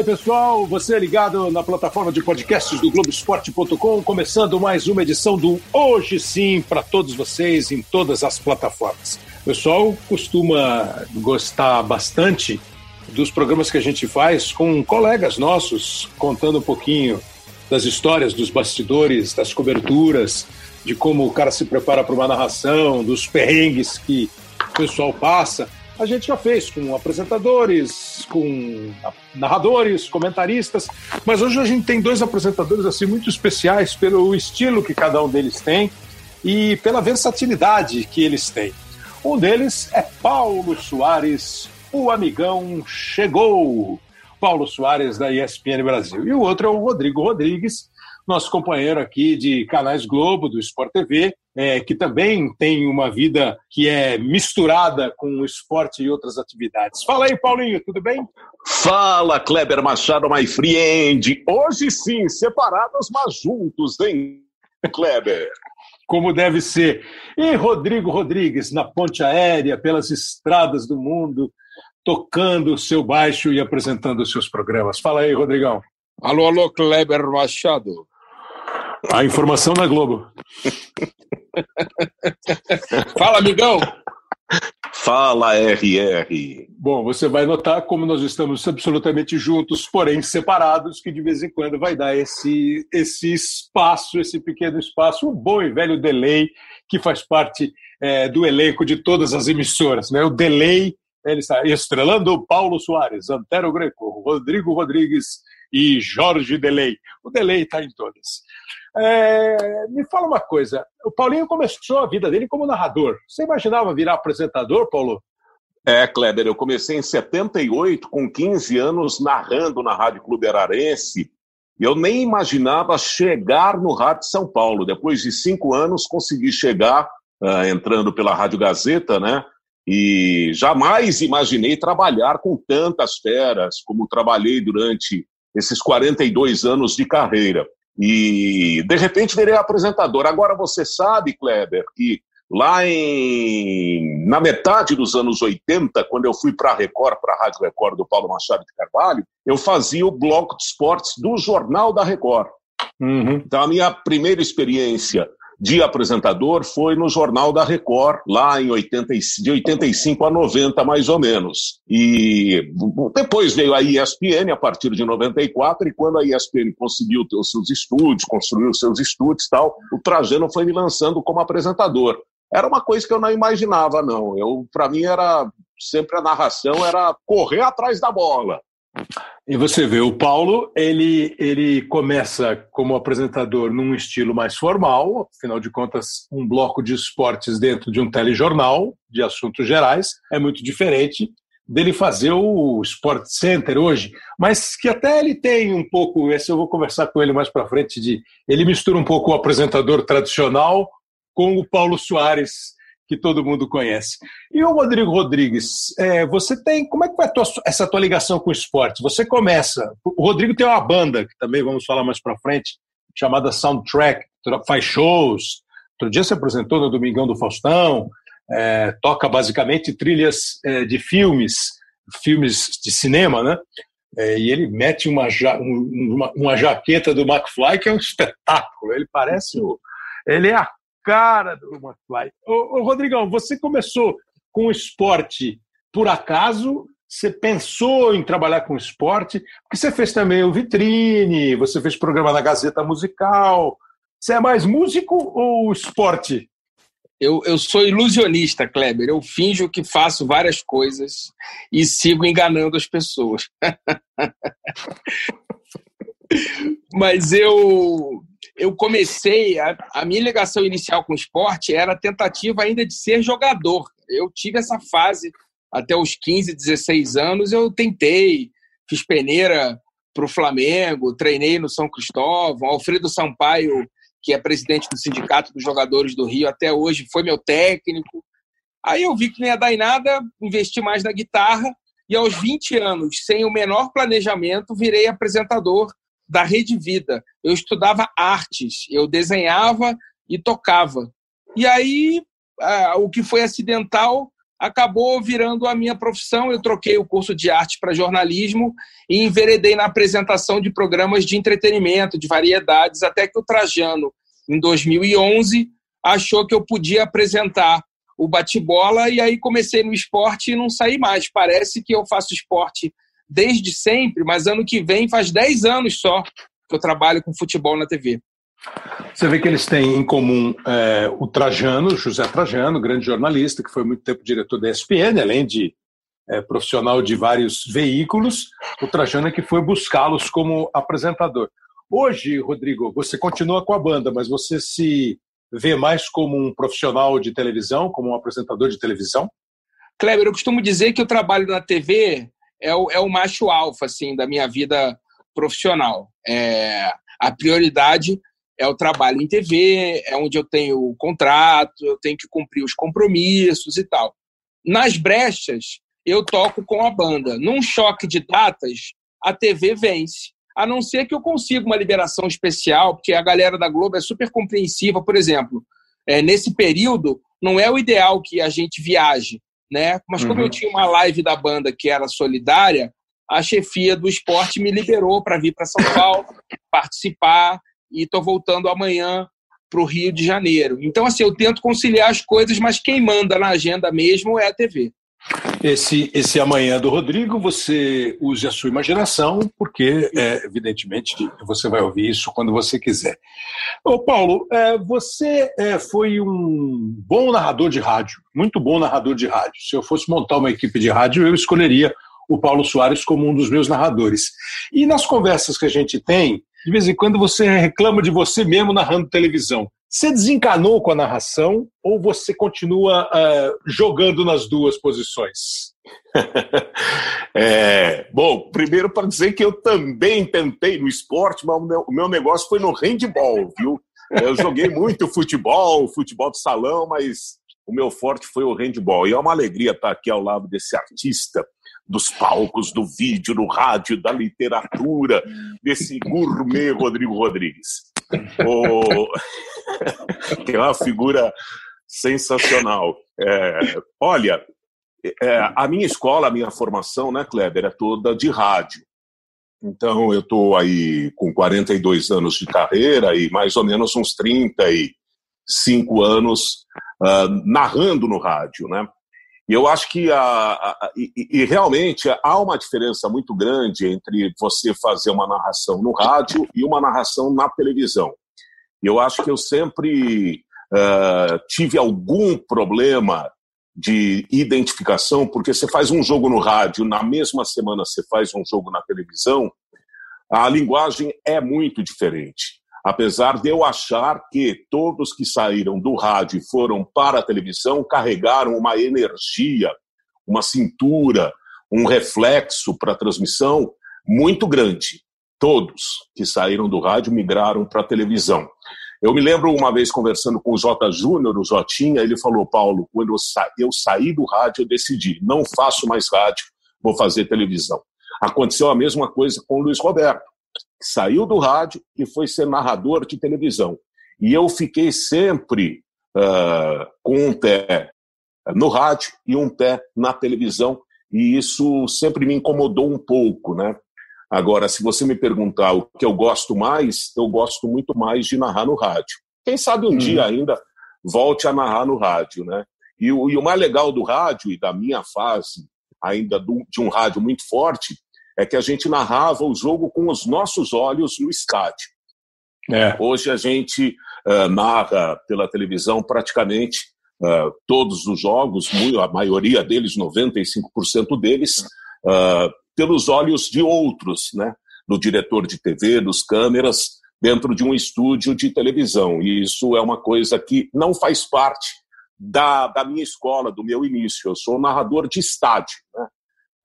Aí, pessoal. Você é ligado na plataforma de podcasts do Globoesporte.com, começando mais uma edição do Hoje Sim para todos vocês em todas as plataformas. O pessoal costuma gostar bastante dos programas que a gente faz com colegas nossos, contando um pouquinho das histórias, dos bastidores, das coberturas, de como o cara se prepara para uma narração, dos perrengues que o pessoal passa a gente já fez com apresentadores, com narradores, comentaristas, mas hoje a gente tem dois apresentadores assim muito especiais pelo estilo que cada um deles tem e pela versatilidade que eles têm. Um deles é Paulo Soares, o amigão chegou. Paulo Soares da ESPN Brasil. E o outro é o Rodrigo Rodrigues, nosso companheiro aqui de canais Globo, do Sport TV, é, que também tem uma vida que é misturada com o esporte e outras atividades. Fala aí, Paulinho, tudo bem? Fala, Kleber Machado, my friend. Hoje sim, separados, mas juntos, hein, Kleber? Como deve ser. E Rodrigo Rodrigues, na ponte aérea, pelas estradas do mundo, tocando o seu baixo e apresentando os seus programas. Fala aí, Rodrigão. Alô, alô, Kleber Machado. A informação na Globo. Fala, amigão. Fala, RR. Bom, você vai notar como nós estamos absolutamente juntos, porém separados, que de vez em quando vai dar esse, esse espaço, esse pequeno espaço, um bom e velho delay que faz parte é, do elenco de todas as emissoras. Né? O delay, ele está estrelando Paulo Soares, Antero Greco, Rodrigo Rodrigues e Jorge Delay. O delay está em todas. É, me fala uma coisa, o Paulinho começou a vida dele como narrador. Você imaginava virar apresentador, Paulo? É, Kleber, eu comecei em 78, com 15 anos, narrando na Rádio Clube Ararense. Eu nem imaginava chegar no Rádio São Paulo. Depois de cinco anos, consegui chegar, uh, entrando pela Rádio Gazeta, né? E jamais imaginei trabalhar com tantas feras como trabalhei durante esses 42 anos de carreira. E, de repente, virei apresentador. Agora, você sabe, Kleber, que lá em, na metade dos anos 80, quando eu fui para a Record, para a Rádio Record do Paulo Machado de Carvalho, eu fazia o bloco de esportes do Jornal da Record. Uhum. Então, a minha primeira experiência de apresentador foi no Jornal da Record, lá em 80, de 85 a 90, mais ou menos. E depois veio a ESPN a partir de 94, e quando a ESPN conseguiu ter os seus estúdios, construiu os seus estúdios e tal, o Trajano foi me lançando como apresentador. Era uma coisa que eu não imaginava, não. Eu, para mim, era sempre a narração era correr atrás da bola. E você vê, o Paulo, ele, ele começa como apresentador num estilo mais formal, afinal de contas, um bloco de esportes dentro de um telejornal de assuntos gerais é muito diferente dele fazer o Sport Center hoje, mas que até ele tem um pouco, esse eu vou conversar com ele mais para frente, de ele mistura um pouco o apresentador tradicional com o Paulo Soares, que todo mundo conhece. E o Rodrigo Rodrigues, é, você tem. Como é que foi tua, essa tua ligação com o esporte? Você começa. O Rodrigo tem uma banda, que também vamos falar mais para frente, chamada Soundtrack, faz shows. Outro dia se apresentou no Domingão do Faustão, é, toca basicamente trilhas é, de filmes, filmes de cinema, né? É, e ele mete uma, ja, uma, uma, jaqueta do McFly que é um espetáculo. Ele parece o. Ele é a cara do McFly. Ô, ô, Rodrigão, você começou com esporte por acaso? Você pensou em trabalhar com esporte? Porque você fez também o Vitrine, você fez programa na Gazeta Musical. Você é mais músico ou esporte? Eu, eu sou ilusionista, Kleber. Eu finjo que faço várias coisas e sigo enganando as pessoas. Mas eu eu comecei, a, a, minha ligação inicial com o esporte era a tentativa ainda de ser jogador. Eu tive essa fase até os 15, 16 anos, eu tentei, fiz peneira para o Flamengo, treinei no São Cristóvão, Alfredo Sampaio, que é presidente do Sindicato dos Jogadores do Rio até hoje, foi meu técnico. Aí eu vi que não ia dar em nada, investi mais na guitarra, e aos 20 anos, sem o menor planejamento, virei apresentador da Rede Vida. Eu estudava artes, eu desenhava e tocava. E aí, o que foi acidental acabou virando a minha profissão. Eu troquei o curso de arte para jornalismo e enveredei na apresentação de programas de entretenimento, de variedades, até que o Trajano, em 2011, achou que eu podia apresentar o bate-bola e aí comecei no esporte e não saí mais. Parece que eu faço esporte desde sempre, mas ano que vem faz 10 anos só que eu trabalho com futebol na TV. Você vê que eles têm em comum é, o Trajano, José Trajano, grande jornalista, que foi muito tempo diretor da ESPN, além de é, profissional de vários veículos, o Trajano é que foi buscá-los como apresentador. Hoje, Rodrigo, você continua com a banda, mas você se vê mais como um profissional de televisão, como um apresentador de televisão? Kleber, eu costumo dizer que o trabalho na TV é o, é o macho alfa assim, da minha vida profissional. É, a prioridade é o trabalho em TV, é onde eu tenho o contrato, eu tenho que cumprir os compromissos e tal. Nas brechas, eu toco com a banda. Num choque de datas, a TV vence. A não ser que eu consiga uma liberação especial, porque a galera da Globo é super compreensiva. Por exemplo, é, nesse período, não é o ideal que a gente viaje, né? Mas como uhum. eu tinha uma live da banda que era solidária, a chefia do esporte me liberou para vir para São Paulo, participar e estou voltando amanhã para o Rio de Janeiro. Então, assim, eu tento conciliar as coisas, mas quem manda na agenda mesmo é a TV. Esse, esse amanhã do Rodrigo, você use a sua imaginação, porque, é, evidentemente, você vai ouvir isso quando você quiser. Ô, Paulo, é, você é, foi um bom narrador de rádio, muito bom narrador de rádio. Se eu fosse montar uma equipe de rádio, eu escolheria o Paulo Soares como um dos meus narradores. E nas conversas que a gente tem, de vez em quando você reclama de você mesmo narrando televisão. Você desencanou com a narração ou você continua uh, jogando nas duas posições? é, bom, primeiro para dizer que eu também tentei no esporte, mas o meu, o meu negócio foi no handball, viu? Eu joguei muito futebol, futebol de salão, mas o meu forte foi o handball. E é uma alegria estar aqui ao lado desse artista dos palcos, do vídeo, do rádio, da literatura, desse gourmet Rodrigo Rodrigues. O... que é uma figura sensacional. É, olha, é, a minha escola, a minha formação, né, Kleber, é toda de rádio. Então, eu estou aí com 42 anos de carreira e mais ou menos uns 35 anos uh, narrando no rádio, né? E eu acho que a, a e, e, realmente há uma diferença muito grande entre você fazer uma narração no rádio e uma narração na televisão. Eu acho que eu sempre uh, tive algum problema de identificação, porque você faz um jogo no rádio, na mesma semana você faz um jogo na televisão, a linguagem é muito diferente apesar de eu achar que todos que saíram do rádio e foram para a televisão carregaram uma energia, uma cintura, um reflexo para a transmissão muito grande. Todos que saíram do rádio migraram para a televisão. Eu me lembro uma vez conversando com o Jota Júnior, o Jotinha, ele falou: Paulo, quando eu, sa eu saí do rádio, eu decidi, não faço mais rádio, vou fazer televisão. Aconteceu a mesma coisa com o Luiz Roberto saiu do rádio e foi ser narrador de televisão. E eu fiquei sempre uh, com um pé no rádio e um pé na televisão, e isso sempre me incomodou um pouco, né? Agora, se você me perguntar o que eu gosto mais, eu gosto muito mais de narrar no rádio. Quem sabe um hum. dia ainda volte a narrar no rádio, né? E o, e o mais legal do rádio e da minha fase, ainda do, de um rádio muito forte, é que a gente narrava o jogo com os nossos olhos no estádio. É. Hoje a gente uh, narra pela televisão praticamente uh, todos os jogos, a maioria deles, 95% deles, uh, pelos olhos de outros, né? do diretor de TV, dos câmeras, dentro de um estúdio de televisão. E isso é uma coisa que não faz parte da, da minha escola, do meu início. Eu sou narrador de estádio. Né?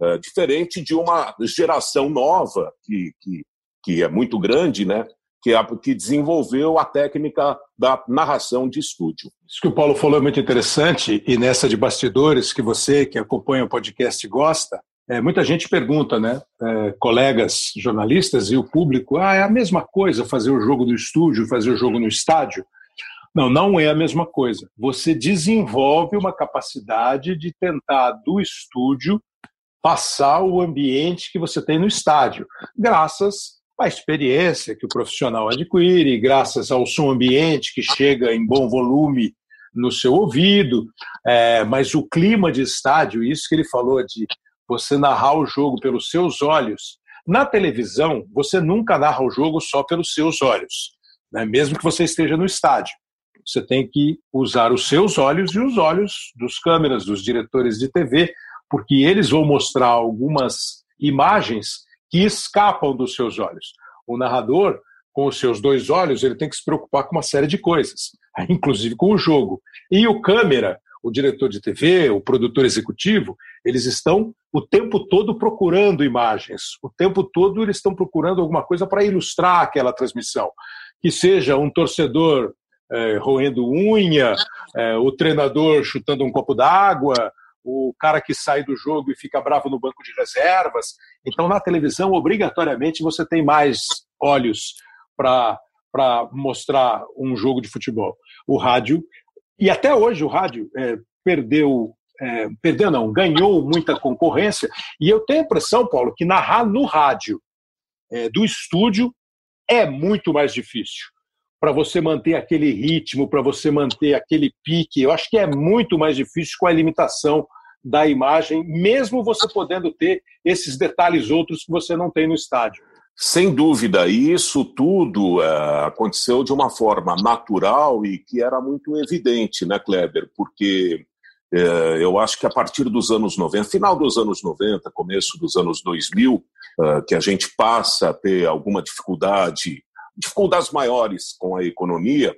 É, diferente de uma geração nova, que, que, que é muito grande, né? Que, é, que desenvolveu a técnica da narração de estúdio. Isso que o Paulo falou é muito interessante, e nessa de bastidores, que você que acompanha o podcast gosta, é, muita gente pergunta, né? É, colegas jornalistas e o público, ah, é a mesma coisa fazer o jogo no estúdio, fazer o jogo no estádio? Não, não é a mesma coisa. Você desenvolve uma capacidade de tentar, do estúdio, passar o ambiente que você tem no estádio, graças à experiência que o profissional adquire, graças ao som ambiente que chega em bom volume no seu ouvido, é, mas o clima de estádio, isso que ele falou de você narrar o jogo pelos seus olhos. Na televisão, você nunca narra o jogo só pelos seus olhos, né? mesmo que você esteja no estádio. Você tem que usar os seus olhos e os olhos dos câmeras, dos diretores de TV, porque eles vão mostrar algumas imagens que escapam dos seus olhos. O narrador, com os seus dois olhos, ele tem que se preocupar com uma série de coisas, inclusive com o jogo. E o câmera, o diretor de TV, o produtor executivo, eles estão o tempo todo procurando imagens, o tempo todo eles estão procurando alguma coisa para ilustrar aquela transmissão. Que seja um torcedor é, roendo unha, é, o treinador chutando um copo d'água, o cara que sai do jogo e fica bravo no banco de reservas. Então, na televisão, obrigatoriamente, você tem mais olhos para mostrar um jogo de futebol. O rádio e até hoje o rádio é, perdeu, é, perdeu não, ganhou muita concorrência. E eu tenho a impressão, Paulo, que narrar no rádio é, do estúdio é muito mais difícil para você manter aquele ritmo, para você manter aquele pique. Eu acho que é muito mais difícil com a limitação da imagem, mesmo você podendo ter esses detalhes outros que você não tem no estádio. Sem dúvida, isso tudo é, aconteceu de uma forma natural e que era muito evidente, né, Kleber? Porque é, eu acho que a partir dos anos 90, final dos anos 90, começo dos anos 2000, é, que a gente passa a ter alguma dificuldade, dificuldades maiores com a economia,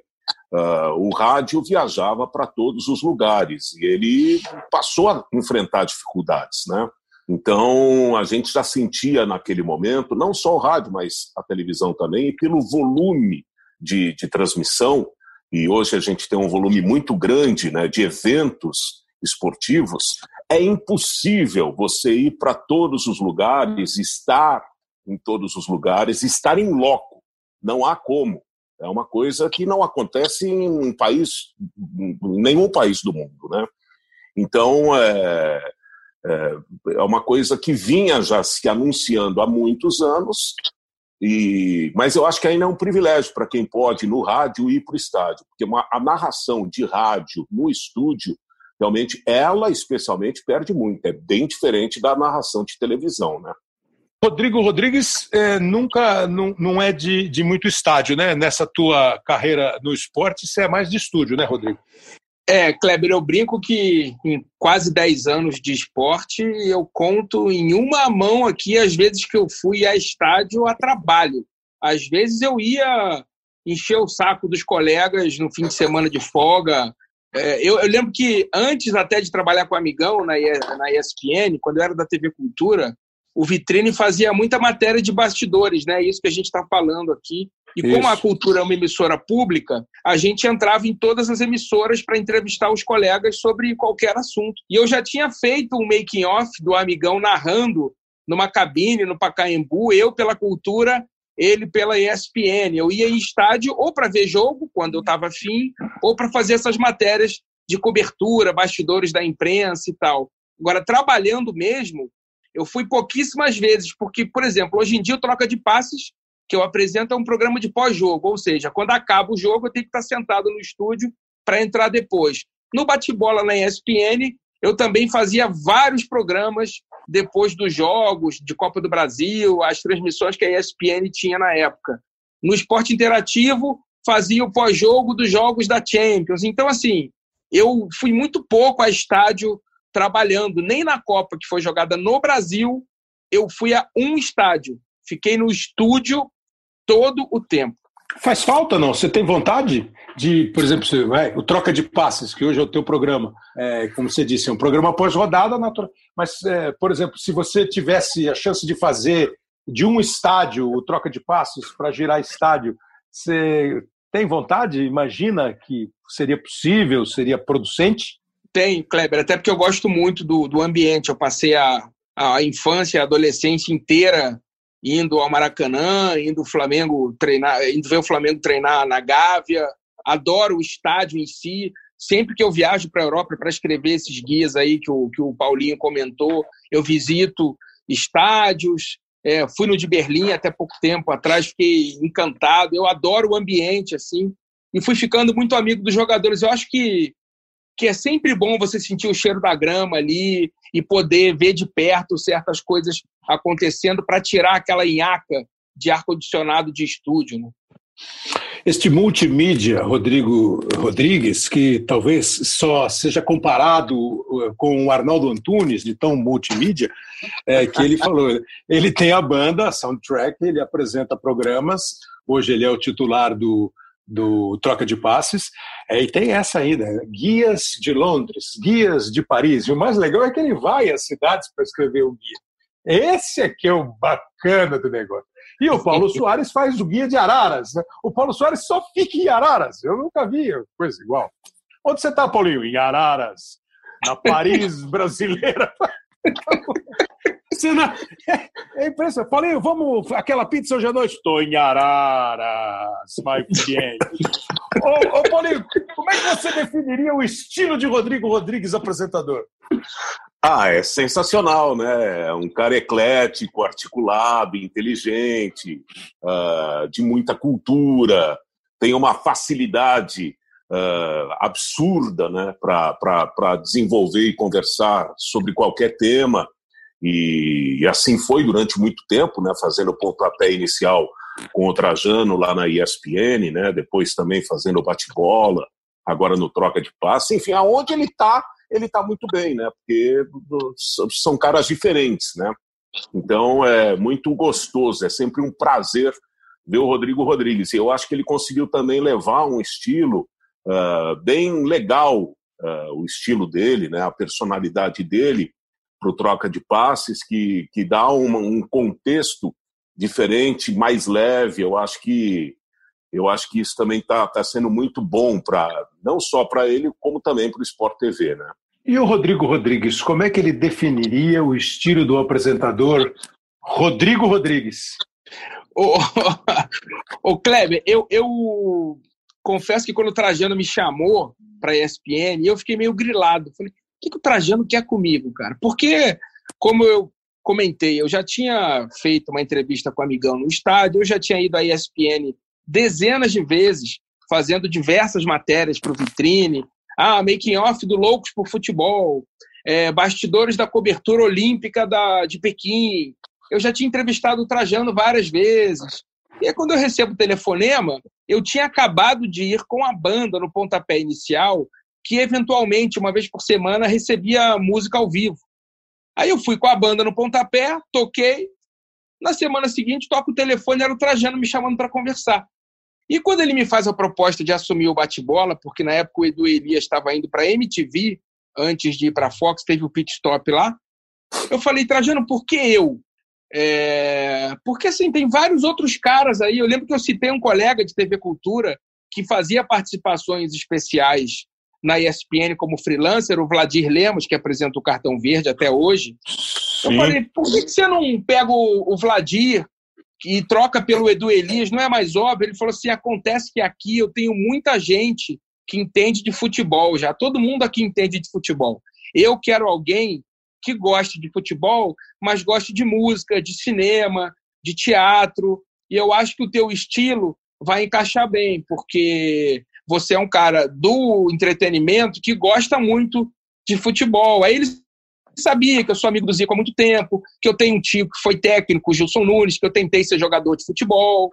o rádio viajava para todos os lugares e ele passou a enfrentar dificuldades, né? Então, a gente já sentia naquele momento, não só o rádio, mas a televisão também, e pelo volume de, de transmissão, e hoje a gente tem um volume muito grande né, de eventos esportivos, é impossível você ir para todos os lugares, estar em todos os lugares, estar em loco. Não há como. É uma coisa que não acontece em um país, em nenhum país do mundo, né? Então, é, é, é uma coisa que vinha já se anunciando há muitos anos, e, mas eu acho que ainda é um privilégio para quem pode, no rádio, ir para o estádio, porque uma, a narração de rádio no estúdio, realmente, ela especialmente perde muito, é bem diferente da narração de televisão, né? Rodrigo Rodrigues é, nunca não, não é de, de muito estádio, né? Nessa tua carreira no esporte, você é mais de estúdio, né, Rodrigo? É, Kleber, eu brinco que em quase 10 anos de esporte, eu conto em uma mão aqui as vezes que eu fui a estádio a trabalho. Às vezes eu ia encher o saco dos colegas no fim de semana de folga. É, eu, eu, lembro que antes até de trabalhar com o Amigão na, na ESPN, quando eu era da TV Cultura, o Vitrine fazia muita matéria de bastidores, né? Isso que a gente está falando aqui. E Isso. como a cultura é uma emissora pública, a gente entrava em todas as emissoras para entrevistar os colegas sobre qualquer assunto. E eu já tinha feito um making-off do Amigão narrando numa cabine no Pacaembu, eu pela cultura, ele pela ESPN. Eu ia em estádio ou para ver jogo, quando eu estava afim, ou para fazer essas matérias de cobertura, bastidores da imprensa e tal. Agora, trabalhando mesmo, eu fui pouquíssimas vezes, porque, por exemplo, hoje em dia o troca de passes que eu apresento é um programa de pós-jogo, ou seja, quando acaba o jogo eu tenho que estar sentado no estúdio para entrar depois. No bate-bola na ESPN, eu também fazia vários programas depois dos jogos de Copa do Brasil, as transmissões que a ESPN tinha na época. No esporte interativo, fazia o pós-jogo dos jogos da Champions. Então, assim, eu fui muito pouco a estádio trabalhando, nem na Copa que foi jogada no Brasil, eu fui a um estádio. Fiquei no estúdio todo o tempo. Faz falta, não? Você tem vontade de, por exemplo, você, é, o troca de passes, que hoje é o teu programa, é, como você disse, é um programa pós-rodada, mas, é, por exemplo, se você tivesse a chance de fazer de um estádio o troca de passes para girar estádio, você tem vontade? Imagina que seria possível, seria producente? Tem, Kleber, até porque eu gosto muito do, do ambiente. Eu passei a, a infância, a adolescência inteira indo ao Maracanã, indo o Flamengo treinar, indo ver o Flamengo treinar na Gávea. adoro o estádio em si. Sempre que eu viajo para a Europa para escrever esses guias aí que o, que o Paulinho comentou, eu visito estádios. É, fui no de Berlim até pouco tempo atrás, fiquei encantado. Eu adoro o ambiente, assim, e fui ficando muito amigo dos jogadores. Eu acho que, que é sempre bom você sentir o cheiro da grama ali e poder ver de perto certas coisas acontecendo para tirar aquela inhaca de ar-condicionado de estúdio. Né? Este multimídia, Rodrigo Rodrigues, que talvez só seja comparado uh, com o Arnaldo Antunes, de tão multimídia, é, que ele falou. Ele tem a banda, a Soundtrack, ele apresenta programas, hoje ele é o titular do, do Troca de Passes, é, e tem essa ainda, guias de Londres, guias de Paris, e o mais legal é que ele vai às cidades para escrever o guia. Esse é que é o bacana do negócio. E o Paulo Soares faz o guia de Araras. Né? O Paulo Soares só fica em Araras. Eu nunca vi coisa igual. Onde você está, Paulinho? Em Araras. Na Paris brasileira. Você não... é, é impressionante. Paulinho, vamos. Aquela pizza hoje à noite? Estou em Araras, my friend. ô, ô, Paulinho, como é que você definiria o estilo de Rodrigo Rodrigues, apresentador? Ah, é sensacional, né? É um cara eclético, articulado, inteligente, uh, de muita cultura, tem uma facilidade uh, absurda né, para desenvolver e conversar sobre qualquer tema. E, e, assim foi durante muito tempo, né, fazendo o pontapé inicial com o Trajano lá na ESPN, né, depois também fazendo o bate-bola, agora no troca de passe. Enfim, aonde ele está ele está muito bem, né? Porque são caras diferentes, né? Então é muito gostoso, é sempre um prazer ver o Rodrigo Rodrigues. E eu acho que ele conseguiu também levar um estilo uh, bem legal, uh, o estilo dele, né? A personalidade dele para o troca de passes, que, que dá uma, um contexto diferente, mais leve. Eu acho que eu acho que isso também está tá sendo muito bom para não só para ele como também para o Sport TV, né? E o Rodrigo Rodrigues, como é que ele definiria o estilo do apresentador Rodrigo Rodrigues? Ô, ô Kleber, eu, eu confesso que quando o Trajano me chamou para a ESPN, eu fiquei meio grilado. Falei, o que, que o Trajano quer comigo, cara? Porque, como eu comentei, eu já tinha feito uma entrevista com o amigão no estádio, eu já tinha ido à ESPN dezenas de vezes, fazendo diversas matérias para o Vitrine. Ah, making off do Loucos por Futebol, é, bastidores da cobertura olímpica da, de Pequim. Eu já tinha entrevistado o Trajano várias vezes. E aí, quando eu recebo o telefonema, eu tinha acabado de ir com a banda no pontapé inicial, que eventualmente, uma vez por semana, recebia música ao vivo. Aí eu fui com a banda no pontapé, toquei. Na semana seguinte, toco o telefone, era o Trajano me chamando para conversar. E quando ele me faz a proposta de assumir o bate-bola, porque na época o Edu Elias estava indo para MTV, antes de ir para a Fox, teve o pit stop lá, eu falei, Trajano, por que eu? É... Porque assim, tem vários outros caras aí. Eu lembro que eu citei um colega de TV Cultura que fazia participações especiais na ESPN como freelancer, o Vladir Lemos, que apresenta o Cartão Verde até hoje. Sim. Eu falei, por que você não pega o Vladir e troca pelo Edu Elias, não é mais óbvio? Ele falou assim: acontece que aqui eu tenho muita gente que entende de futebol já, todo mundo aqui entende de futebol. Eu quero alguém que goste de futebol, mas goste de música, de cinema, de teatro, e eu acho que o teu estilo vai encaixar bem, porque você é um cara do entretenimento que gosta muito de futebol. Aí eles sabia que eu sou amigo do Zico há muito tempo, que eu tenho um tio que foi técnico, Gilson Nunes, que eu tentei ser jogador de futebol,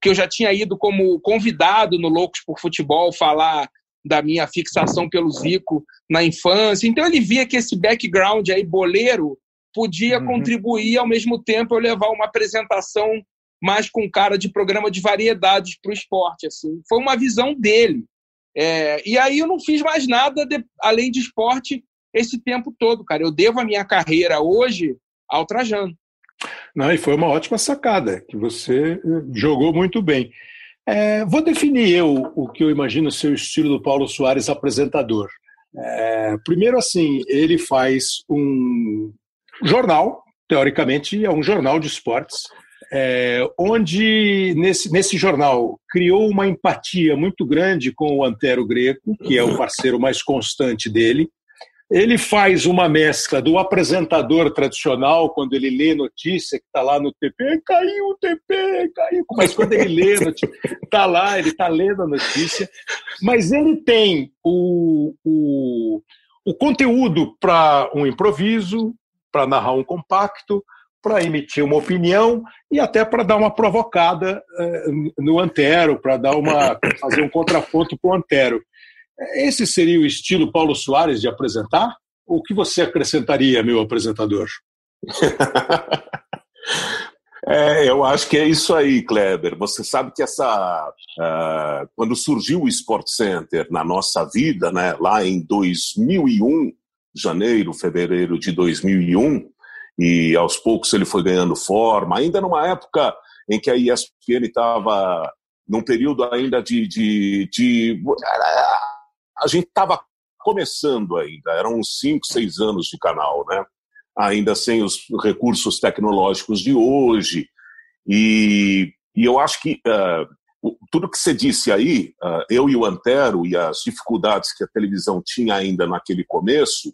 que eu já tinha ido como convidado no Loucos por Futebol falar da minha fixação pelo Zico na infância. Então ele via que esse background aí boleiro podia uhum. contribuir ao mesmo tempo eu levar uma apresentação mais com cara de programa de variedades para o esporte. Assim. Foi uma visão dele. É, e aí eu não fiz mais nada de, além de esporte esse tempo todo, cara. Eu devo a minha carreira hoje ao Trajano. Não, e foi uma ótima sacada, que você eh, jogou muito bem. É, vou definir eu o que eu imagino ser o estilo do Paulo Soares apresentador. É, primeiro, assim, ele faz um jornal, teoricamente é um jornal de esportes, é, onde nesse, nesse jornal criou uma empatia muito grande com o Antero Greco, que é o parceiro mais constante dele. Ele faz uma mescla do apresentador tradicional, quando ele lê notícia, que está lá no TP, caiu o TP, caiu. Mas quando ele lê, está lá, ele está lendo a notícia. Mas ele tem o, o, o conteúdo para um improviso, para narrar um compacto, para emitir uma opinião e até para dar uma provocada eh, no Antero, para dar uma fazer um contraponto para o Antero. Esse seria o estilo Paulo Soares de apresentar? O que você acrescentaria, meu apresentador? É, eu acho que é isso aí, Kleber. Você sabe que essa, uh, quando surgiu o Sport Center na nossa vida, né, lá em 2001, janeiro, fevereiro de 2001, e aos poucos ele foi ganhando forma, ainda numa época em que a ESPN estava num período ainda de. de, de a gente estava começando ainda, eram uns 5, 6 anos de canal, né? ainda sem os recursos tecnológicos de hoje. E, e eu acho que uh, tudo que você disse aí, uh, eu e o Antero, e as dificuldades que a televisão tinha ainda naquele começo,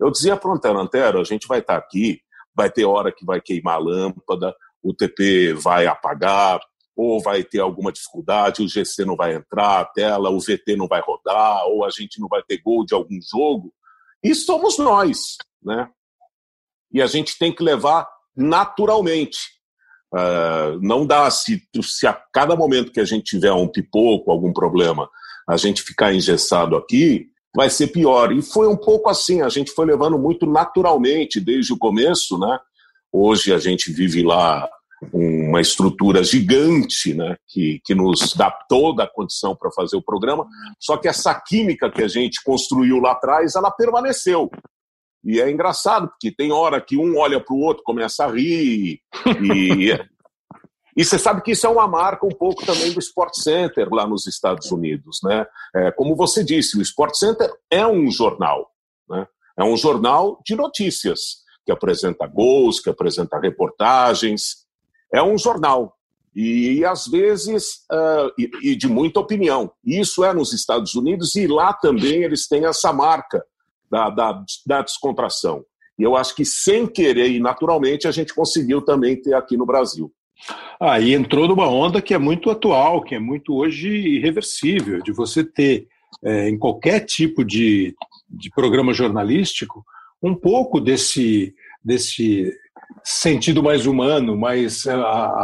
eu dizia para o Antero, Antero, a gente vai estar tá aqui, vai ter hora que vai queimar a lâmpada, o TP vai apagar, ou vai ter alguma dificuldade, o GC não vai entrar, a tela, o VT não vai rodar, ou a gente não vai ter gol de algum jogo. E somos nós, né? E a gente tem que levar naturalmente. Uh, não dá se, se a cada momento que a gente tiver um pipoco, algum problema, a gente ficar engessado aqui, vai ser pior. E foi um pouco assim, a gente foi levando muito naturalmente desde o começo, né? Hoje a gente vive lá uma estrutura gigante, né, que, que nos dá toda a condição para fazer o programa, só que essa química que a gente construiu lá atrás, ela permaneceu. E é engraçado, porque tem hora que um olha para o outro, começa a rir, e, e você sabe que isso é uma marca um pouco também do Sport Center lá nos Estados Unidos. Né? É, como você disse, o Sport Center é um jornal. Né? É um jornal de notícias, que apresenta gols, que apresenta reportagens. É um jornal. E, às vezes, uh, e, e de muita opinião. Isso é nos Estados Unidos e lá também eles têm essa marca da, da, da descontração. E eu acho que, sem querer e naturalmente, a gente conseguiu também ter aqui no Brasil. Ah, e entrou numa onda que é muito atual, que é muito hoje irreversível, de você ter é, em qualquer tipo de, de programa jornalístico um pouco desse, desse sentido mais humano, mais é,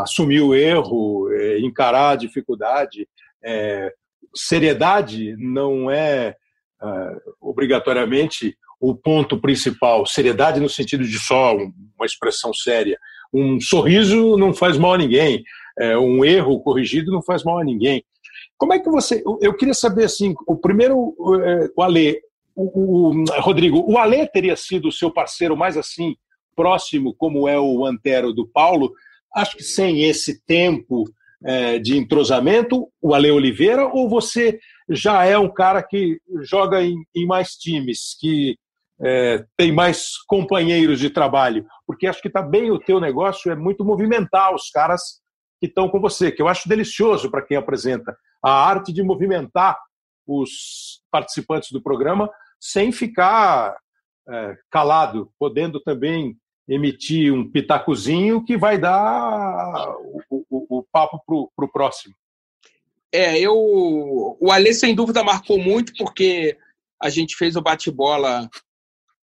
assumir o erro, é, encarar a dificuldade. É, seriedade não é, é obrigatoriamente o ponto principal. Seriedade no sentido de só uma expressão séria um sorriso não faz mal a ninguém, é, um erro corrigido não faz mal a ninguém. Como é que você. Eu queria saber assim, o primeiro, é, o Ale, o, o, Rodrigo, o Ale teria sido o seu parceiro mais assim, próximo, como é o Antero do Paulo? Acho que sem esse tempo é, de entrosamento, o Ale Oliveira, ou você já é um cara que joga em, em mais times, que é, tem mais companheiros de trabalho, porque acho que está bem o teu negócio, é muito movimentar os caras que estão com você, que eu acho delicioso para quem apresenta. A arte de movimentar os participantes do programa sem ficar é, calado, podendo também emitir um pitacozinho que vai dar o, o, o papo para o próximo. É, eu. O Alê, sem dúvida, marcou muito, porque a gente fez o bate-bola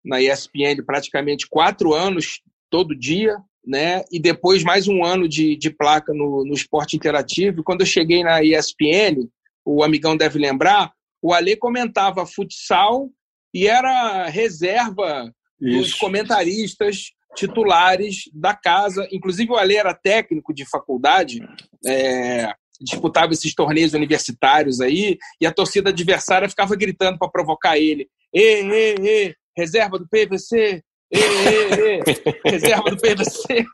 na ESPN praticamente quatro anos, todo dia, né? E depois mais um ano de, de placa no, no esporte interativo. quando eu cheguei na ESPN, o amigão deve lembrar, o Ale comentava futsal e era reserva Isso. dos comentaristas titulares da casa. Inclusive, o Ale era técnico de faculdade, é, disputava esses torneios universitários aí, e a torcida adversária ficava gritando para provocar ele. Ê, ê, ê, reserva do PVC, ê, ê, ê, reserva do PVC.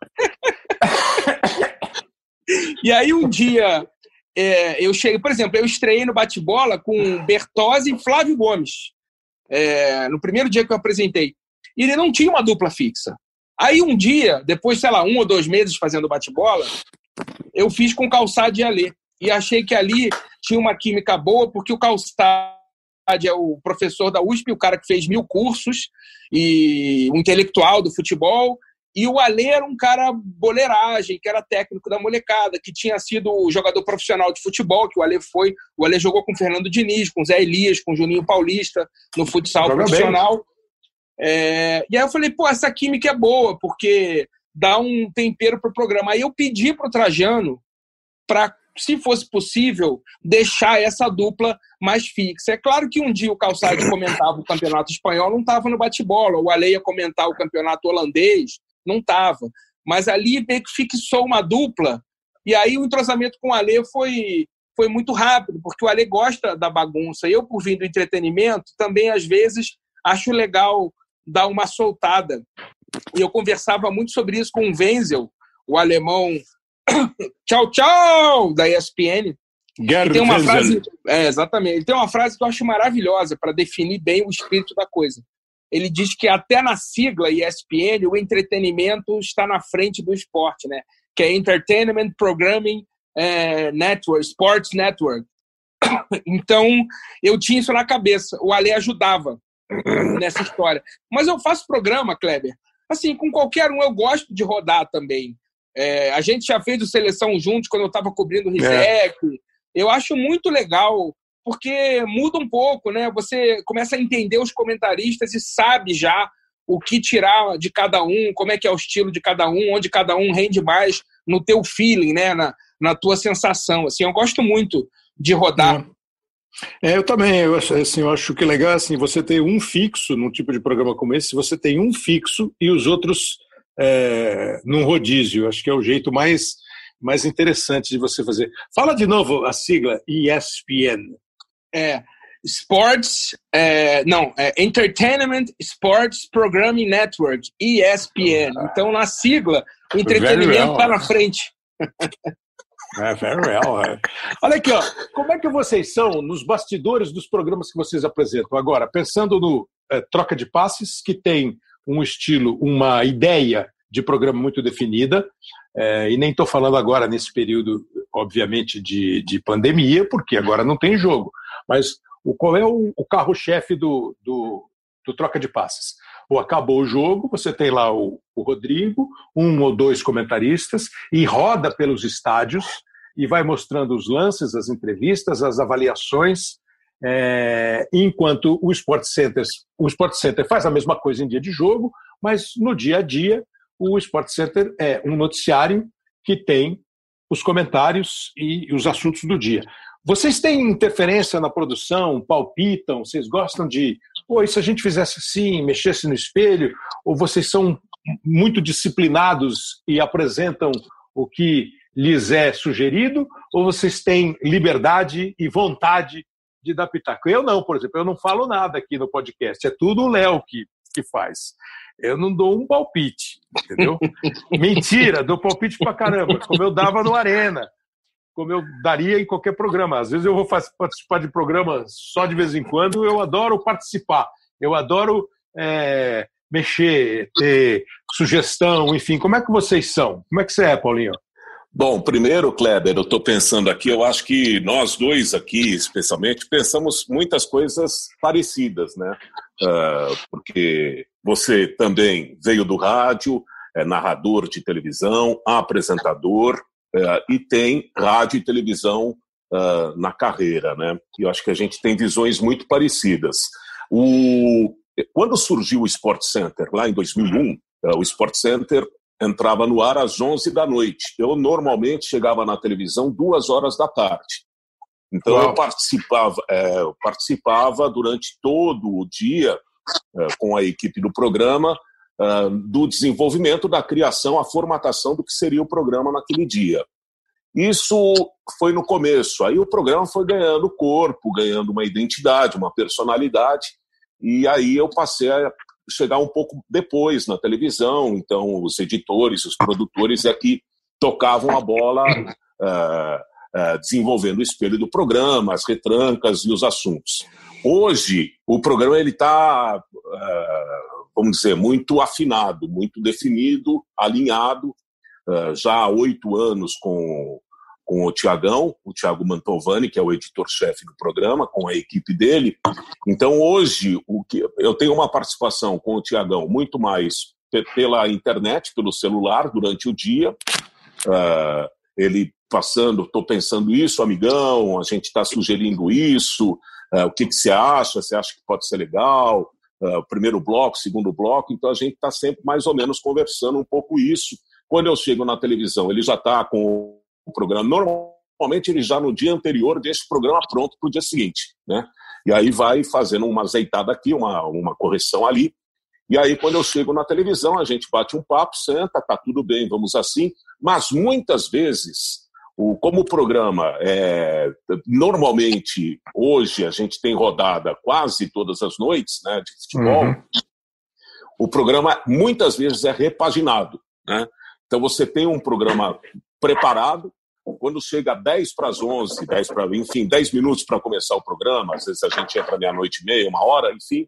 e aí um dia é, eu cheguei, por exemplo, eu estreiei no bate-bola com Bertozzi e Flávio Gomes. É, no primeiro dia que eu apresentei. E ele não tinha uma dupla fixa. Aí um dia, depois, sei lá, um ou dois meses fazendo bate-bola, eu fiz com Calçade e Alê. E achei que ali tinha uma química boa, porque o Calçade é o professor da USP, o cara que fez mil cursos, e um intelectual do futebol, e o Alê era um cara boleiragem, que era técnico da molecada, que tinha sido jogador profissional de futebol, que o Alê foi. O Alê jogou com o Fernando Diniz, com o Zé Elias, com o Juninho Paulista no futsal Joga profissional. É, e aí eu falei, pô, essa química é boa, porque dá um tempero pro programa. Aí eu pedi pro Trajano para, se fosse possível, deixar essa dupla mais fixa. É claro que um dia o Calçado comentava o campeonato espanhol, não estava no bate-bola. O Ale ia comentar o campeonato holandês, não estava. Mas ali meio que fixou uma dupla. E aí o entrosamento com o Ale foi, foi muito rápido, porque o Ale gosta da bagunça. Eu, por vir do entretenimento, também às vezes acho legal dar uma soltada. E eu conversava muito sobre isso com o Wenzel, o alemão tchau, tchau, da ESPN. Gerd tem uma frase, é, exatamente. Ele tem uma frase que eu acho maravilhosa para definir bem o espírito da coisa ele diz que até na sigla ESPN o entretenimento está na frente do esporte, né? Que é Entertainment Programming é, Network, Sports Network. Então, eu tinha isso na cabeça. O Ale ajudava nessa história. Mas eu faço programa, Kleber. Assim, com qualquer um eu gosto de rodar também. É, a gente já fez o Seleção juntos quando eu estava cobrindo o RISEC. É. Eu acho muito legal porque muda um pouco, né? Você começa a entender os comentaristas e sabe já o que tirar de cada um, como é que é o estilo de cada um, onde cada um rende mais no teu feeling, né? Na, na tua sensação. Assim, eu gosto muito de rodar. É, eu também, eu, assim, eu acho que é legal assim, você ter um fixo num tipo de programa como esse, você tem um fixo e os outros é, num rodízio. Acho que é o jeito mais, mais interessante de você fazer. Fala de novo a sigla ESPN é Sports, é, não, é Entertainment Sports Programming Network, ESPN. Ah. Então, na sigla, entretenimento está na frente. É, very well. É. Olha aqui, ó, como é que vocês são nos bastidores dos programas que vocês apresentam? Agora, pensando no é, Troca de Passes, que tem um estilo, uma ideia de programa muito definida, é, e nem estou falando agora nesse período, obviamente, de, de pandemia, porque agora não tem jogo. Mas o, qual é o, o carro-chefe do, do, do, troca de passes? Ou acabou o jogo, você tem lá o, o Rodrigo, um ou dois comentaristas, e roda pelos estádios e vai mostrando os lances, as entrevistas, as avaliações, é, enquanto o Sport Center, o Sport Center faz a mesma coisa em dia de jogo, mas no dia a dia o Sport Center é um noticiário que tem os comentários e os assuntos do dia. Vocês têm interferência na produção, palpitam, vocês gostam de, pô, e se a gente fizesse assim, mexesse no espelho? Ou vocês são muito disciplinados e apresentam o que lhes é sugerido? Ou vocês têm liberdade e vontade de dar pitaco? Eu não, por exemplo, eu não falo nada aqui no podcast, é tudo o Léo que, que faz. Eu não dou um palpite, entendeu? Mentira, dou palpite pra caramba, como eu dava no Arena como eu daria em qualquer programa. Às vezes eu vou participar de programas só de vez em quando, eu adoro participar, eu adoro é, mexer, ter sugestão, enfim. Como é que vocês são? Como é que você é, Paulinho? Bom, primeiro, Kleber, eu estou pensando aqui, eu acho que nós dois aqui, especialmente, pensamos muitas coisas parecidas, né? Uh, porque você também veio do rádio, é narrador de televisão, apresentador, é, e tem rádio e televisão uh, na carreira, né? E eu acho que a gente tem visões muito parecidas. O, quando surgiu o Sport Center, lá em 2001, uh, é, o Sport Center entrava no ar às 11 da noite. Eu normalmente chegava na televisão duas horas da tarde. Então Uau. eu participava, é, eu participava durante todo o dia é, com a equipe do programa uh, do desenvolvimento, da criação, a formatação do que seria o programa naquele dia. Isso foi no começo. Aí o programa foi ganhando corpo, ganhando uma identidade, uma personalidade. E aí eu passei a chegar um pouco depois na televisão. Então, os editores, os produtores é que tocavam a bola, uh, uh, desenvolvendo o espelho do programa, as retrancas e os assuntos. Hoje, o programa ele está uh, vamos dizer, muito afinado, muito definido, alinhado, já há oito anos com, com o Tiagão, o Tiago Mantovani, que é o editor-chefe do programa, com a equipe dele. Então, hoje, o que, eu tenho uma participação com o Tiagão muito mais pela internet, pelo celular, durante o dia. Uh, ele passando, estou pensando isso, amigão, a gente está sugerindo isso, uh, o que, que, você acha? Você acha que pode ser legal? Uh, primeiro bloco, segundo bloco, então a gente está sempre mais ou menos conversando um pouco isso. Quando eu chego na televisão, ele já está com o programa. Normalmente ele já no dia anterior deixa o programa pronto para o dia seguinte, né? E aí vai fazendo uma azeitada aqui, uma, uma correção ali. E aí, quando eu chego na televisão, a gente bate um papo, senta, tá tudo bem, vamos assim. Mas muitas vezes, o, como o programa é. Normalmente, hoje, a gente tem rodada quase todas as noites né, de futebol, uhum. o programa muitas vezes é repaginado. Né? Então, você tem um programa preparado, quando chega 10 para as 11, 10 para, enfim, 10 minutos para começar o programa, às vezes a gente entra meia-noite e meia, uma hora, enfim,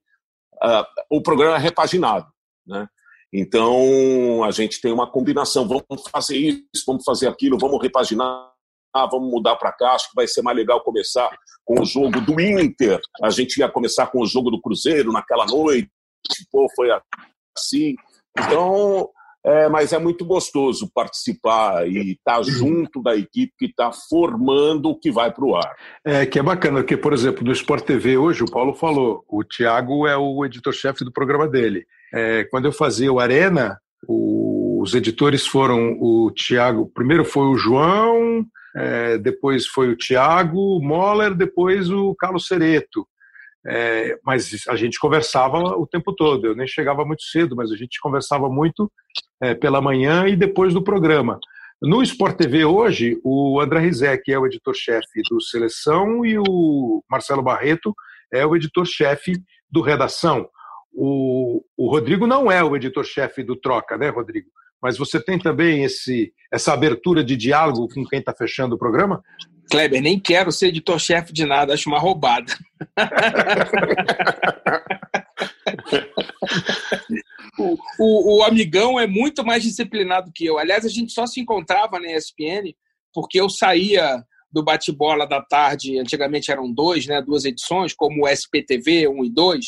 uh, o programa é repaginado, né? Então, a gente tem uma combinação, vamos fazer isso, vamos fazer aquilo, vamos repaginar, vamos mudar para cá, acho que vai ser mais legal começar com o jogo do Inter, a gente ia começar com o jogo do Cruzeiro naquela noite, pô, foi assim. Então, é, mas é muito gostoso participar e estar tá junto da equipe que está formando o que vai para o ar. É, que é bacana, porque, por exemplo, no Sport TV hoje, o Paulo falou, o Tiago é o editor-chefe do programa dele. É, quando eu fazia o Arena, o, os editores foram o Tiago, primeiro foi o João, é, depois foi o Tiago Moller, depois o Carlos Cereto. É, mas a gente conversava o tempo todo. Eu nem chegava muito cedo, mas a gente conversava muito é, pela manhã e depois do programa. No Sport TV hoje, o André Rizek é o editor-chefe do Seleção e o Marcelo Barreto é o editor-chefe do Redação. O, o Rodrigo não é o editor-chefe do Troca, né, Rodrigo? Mas você tem também esse, essa abertura de diálogo com quem está fechando o programa? Kleber, nem quero ser editor-chefe de nada, acho uma roubada. o, o, o, amigão é muito mais disciplinado que eu. Aliás, a gente só se encontrava na ESPN porque eu saía do bate-bola da tarde, antigamente eram dois, né, duas edições, como o SPTV 1 e 2.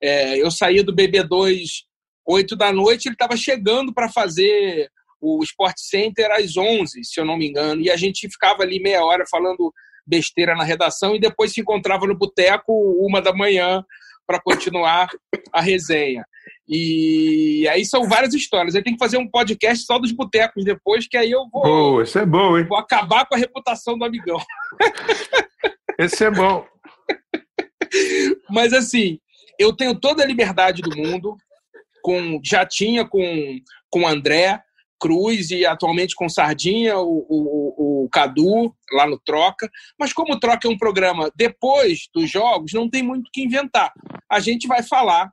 É, eu saía do BB2 8 da noite, ele estava chegando para fazer o Sport Center às 11, se eu não me engano, e a gente ficava ali meia hora falando besteira na redação e depois se encontrava no boteco uma da manhã para continuar a resenha. E aí são várias histórias. Aí tem que fazer um podcast só dos botecos depois, que aí eu vou. Oh, esse é bom, hein? Vou acabar com a reputação do amigão. Esse é bom. Mas assim, eu tenho toda a liberdade do mundo. Com, já tinha com, com o André, Cruz e atualmente com Sardinha, o, o, o, Cadu, lá no Troca. Mas como o Troca é um programa depois dos jogos, não tem muito o que inventar. A gente vai falar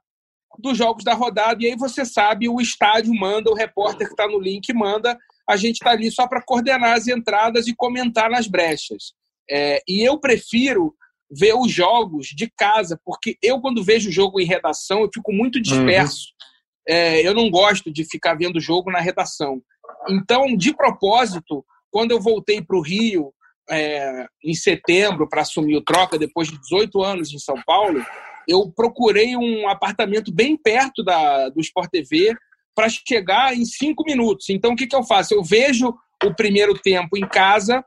dos jogos da rodada e aí você sabe, o estádio manda, o repórter que está no link manda, a gente está ali só para coordenar as entradas e comentar nas brechas. É, e eu prefiro ver os jogos de casa, porque eu, quando vejo o jogo em redação, eu fico muito disperso. Uhum é, eu não gosto de ficar vendo jogo na redação. Então, de propósito, quando eu voltei para o Rio é, em setembro para assumir o Troca, depois de 18 anos em São Paulo, eu procurei um apartamento bem perto da, do Sport TV para chegar em cinco minutos. Então, o que, que eu faço? Eu vejo o primeiro tempo em casa,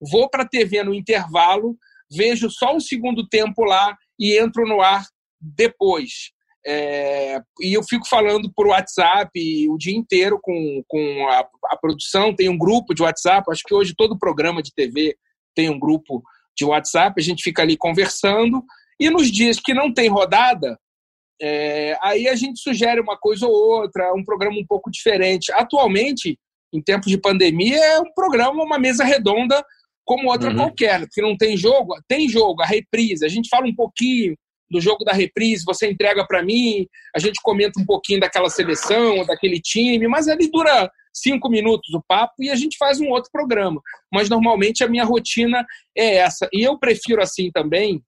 vou para a TV no intervalo, vejo só o segundo tempo lá e entro no ar depois. É, e eu fico falando por WhatsApp o dia inteiro com, com a, a, produção. Tem um grupo de WhatsApp. Acho que hoje todo programa de TV tem um grupo de WhatsApp. A gente fica ali conversando. E nos dias que não tem rodada, é, aí a gente sugere uma coisa ou outra, um programa um pouco diferente. Atualmente, em tempos de pandemia, é um programa, uma mesa redonda como outra uhum. qualquer, porque não tem jogo. Tem jogo, a reprise. A gente fala um pouquinho do jogo da reprise, você entrega para mim, a gente comenta um pouquinho daquela seleção, daquele time, mas ali dura cinco minutos o papo e a gente faz um outro programa. Mas normalmente a minha rotina é essa. E eu prefiro assim também,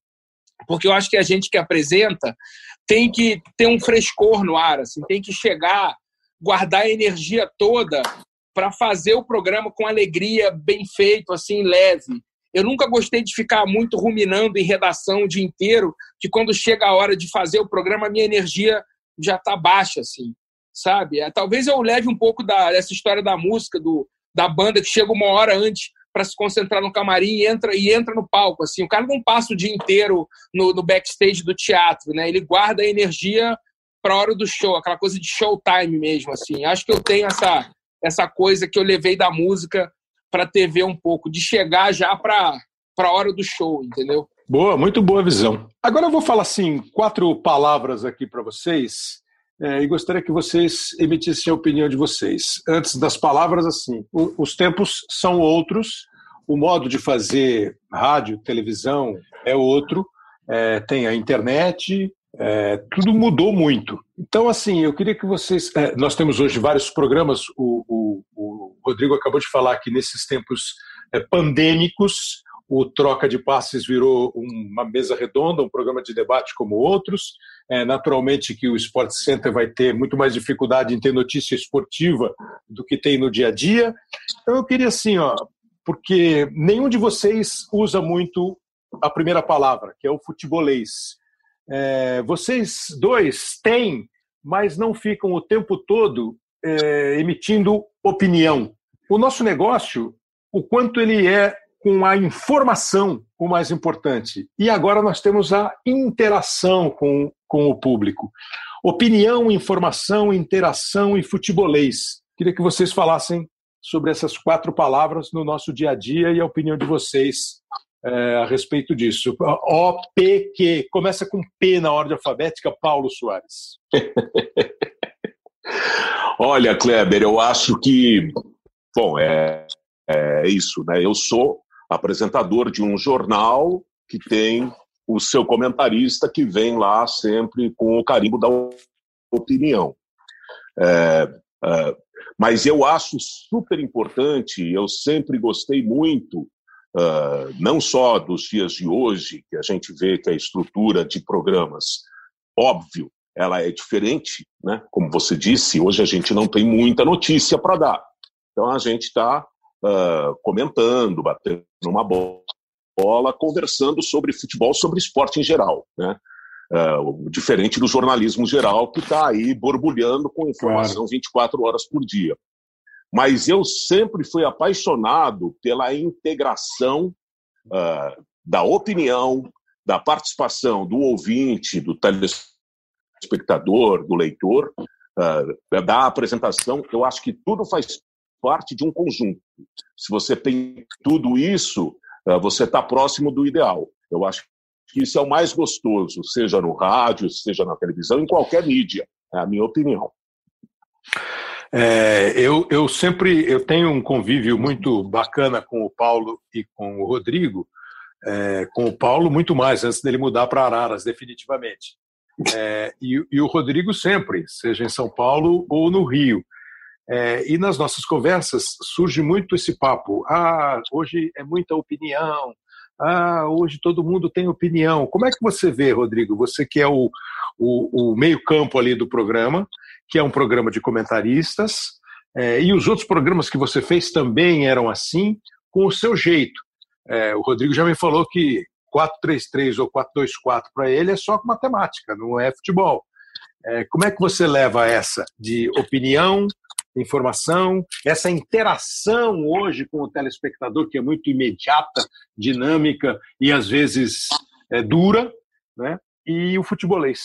porque eu acho que a gente que apresenta tem que ter um frescor no ar, assim, tem que chegar, guardar a energia toda para fazer o programa com alegria, bem feito, assim, leve. Eu nunca gostei de ficar muito ruminando em redação o dia inteiro, que quando chega a hora de fazer o programa, a minha energia já está baixa, assim, sabe? É, talvez eu leve um pouco da, dessa história da música, do, da banda que chega uma hora antes para se concentrar no camarim e entra, e entra no palco. Assim, o cara não passa o dia inteiro no, no backstage do teatro, né? Ele guarda a energia para a hora do show, aquela coisa de showtime mesmo. Assim, acho que eu tenho essa essa coisa que eu levei da música para TV um pouco, de chegar já para a hora do show, entendeu? Boa, muito boa visão. Agora eu vou falar assim quatro palavras aqui para vocês é, e gostaria que vocês emitissem a opinião de vocês. Antes das palavras, assim, o, os tempos são outros, o modo de fazer rádio, televisão é outro, é, tem a internet, é, tudo mudou muito. Então, assim, eu queria que vocês. É, nós temos hoje vários programas, o, o, o, Rodrigo acabou de falar que nesses tempos é, pandêmicos, o Troca de Passes virou uma mesa redonda, um programa de debate como outros. É, naturalmente que o Sport Center vai ter muito mais dificuldade em ter notícia esportiva do que tem no dia a dia. Então eu queria assim, ó, porque nenhum de vocês usa muito a primeira palavra, que é o futebolês. É, vocês dois têm, mas não ficam o tempo todo é, emitindo opinião. O nosso negócio, o quanto ele é com a informação o mais importante. E agora nós temos a interação com, com o público. Opinião, informação, interação e futebolês. Queria que vocês falassem sobre essas quatro palavras no nosso dia a dia e a opinião de vocês é, a respeito disso. OPQ, começa com P na ordem alfabética, Paulo Soares. Olha, Kleber, eu acho que, bom, é, é isso, né? Eu sou apresentador de um jornal que tem o seu comentarista que vem lá sempre com o carimbo da opinião. É, é, mas eu acho super importante, eu sempre gostei muito, uh, não só dos dias de hoje, que a gente vê que a estrutura de programas, óbvio, ela é diferente, né? como você disse, hoje a gente não tem muita notícia para dar. Então a gente está uh, comentando, batendo uma bola, conversando sobre futebol, sobre esporte em geral, né? Uh, diferente do jornalismo geral que está aí borbulhando com informação claro. 24 horas por dia. Mas eu sempre fui apaixonado pela integração uh, da opinião, da participação do ouvinte, do telespectador, do leitor, uh, da apresentação. Eu acho que tudo faz parte de um conjunto. Se você tem tudo isso, eh, você está próximo do ideal. Eu acho que isso é o mais gostoso, seja no rádio, seja na televisão, em qualquer mídia. É a minha opinião. É, eu, eu sempre eu tenho um convívio muito bacana com o Paulo e com o Rodrigo. É, com o Paulo muito mais antes dele mudar para Araras definitivamente. É, e, e, o Rodrigo sempre, seja em São Paulo ou no Rio. É, e nas nossas conversas surge muito esse papo. Ah, hoje é muita opinião. Ah, hoje todo mundo tem opinião. Como é que você vê, Rodrigo? Você que é o, o, o meio-campo ali do programa, que é um programa de comentaristas, é, e os outros programas que você fez também eram assim, com o seu jeito. É, o Rodrigo já me falou que 4-3-3 ou 4-2-4 para ele é só matemática, não é futebol. É, como é que você leva essa de opinião, informação, essa interação hoje com o telespectador, que é muito imediata, dinâmica e às vezes é, dura, né? e o futebolês.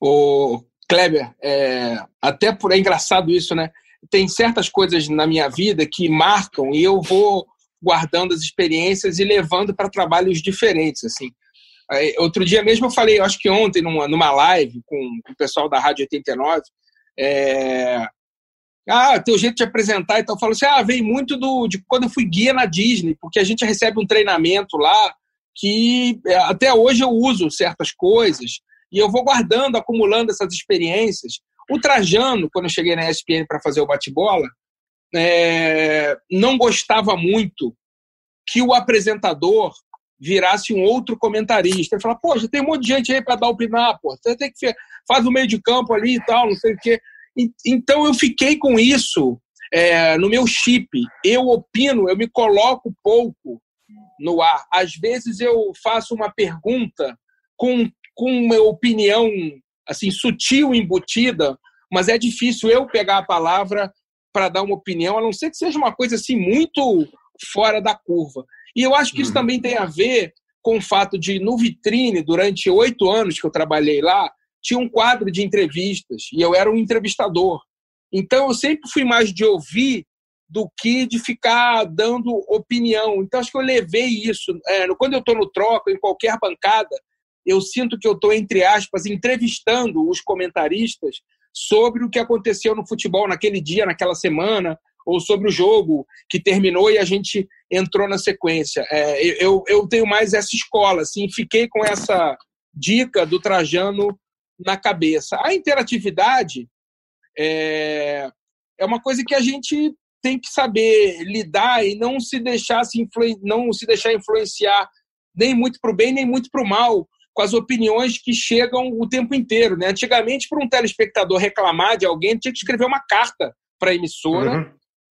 O Kleber, é, até por é engraçado isso, né? Tem certas coisas na minha vida que marcam e eu vou guardando as experiências e levando para trabalhos diferentes, assim. Outro dia mesmo eu falei, acho que ontem, numa, numa live com, com o pessoal da Rádio 89, é, ah, teu jeito de apresentar e tal. Eu falo assim, ah, vem muito do, de quando eu fui guia na Disney, porque a gente recebe um treinamento lá que é, até hoje eu uso certas coisas e eu vou guardando, acumulando essas experiências. O Trajano, quando eu cheguei na ESPN para fazer o bate-bola, é, não gostava muito que o apresentador virasse um outro comentarista. E falar, poxa, tem um monte de gente aí para dar opinar, pô. Você tem que faz o meio de campo ali e tal, não sei o quê. Então eu fiquei com isso é, no meu chip. Eu opino, eu me coloco pouco no ar. Às vezes eu faço uma pergunta com, com uma opinião assim sutil, embutida, mas é difícil eu pegar a palavra para dar uma opinião, a não ser que seja uma coisa assim muito fora da curva. E eu acho que isso uhum. também tem a ver com o fato de, no Vitrine, durante oito anos que eu trabalhei lá, tinha um quadro de entrevistas e eu era um entrevistador. Então eu sempre fui mais de ouvir do que de ficar dando opinião. Então acho que eu levei isso. É, quando eu estou no troca, em qualquer bancada, eu sinto que eu estou, entre aspas, entrevistando os comentaristas sobre o que aconteceu no futebol naquele dia, naquela semana, ou sobre o jogo que terminou e a gente entrou na sequência. É, eu, eu tenho mais essa escola, assim, fiquei com essa dica do Trajano na cabeça. A interatividade é, é uma coisa que a gente tem que saber lidar e não se deixar se influ, não se deixar influenciar nem muito para o bem nem muito para o mal com as opiniões que chegam o tempo inteiro. Né? Antigamente, para um telespectador reclamar de alguém, tinha que escrever uma carta para a emissora, uhum.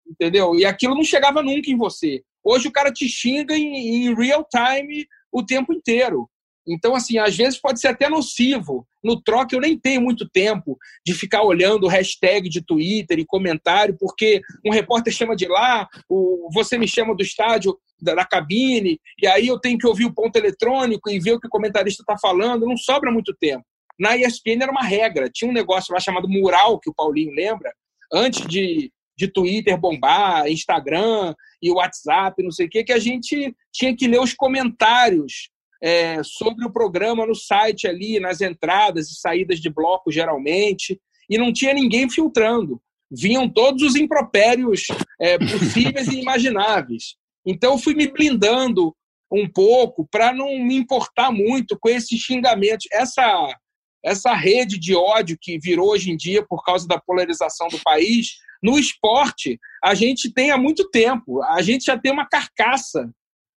entendeu? E aquilo não chegava nunca em você. Hoje o cara te xinga em, em real time o tempo inteiro. Então, assim, às vezes pode ser até nocivo. No troca, eu nem tenho muito tempo de ficar olhando hashtag de Twitter e comentário, porque um repórter chama de lá, o, você me chama do estádio, da, da cabine, e aí eu tenho que ouvir o ponto eletrônico e ver o que o comentarista está falando. Não sobra muito tempo. Na ESPN era uma regra. Tinha um negócio lá chamado mural, que o Paulinho lembra, antes de, de Twitter bombar, Instagram e WhatsApp, não sei o quê, que a gente tinha que ler os comentários é, sobre o programa no site ali, nas entradas e saídas de bloco, geralmente, e não tinha ninguém filtrando. Vinham todos os impropérios é, possíveis e imagináveis. Então, eu fui me blindando um pouco para não me importar muito com esses xingamentos. Essa, essa rede de ódio que virou hoje em dia por causa da polarização do país, no esporte, a gente tem há muito tempo. A gente já tem uma carcaça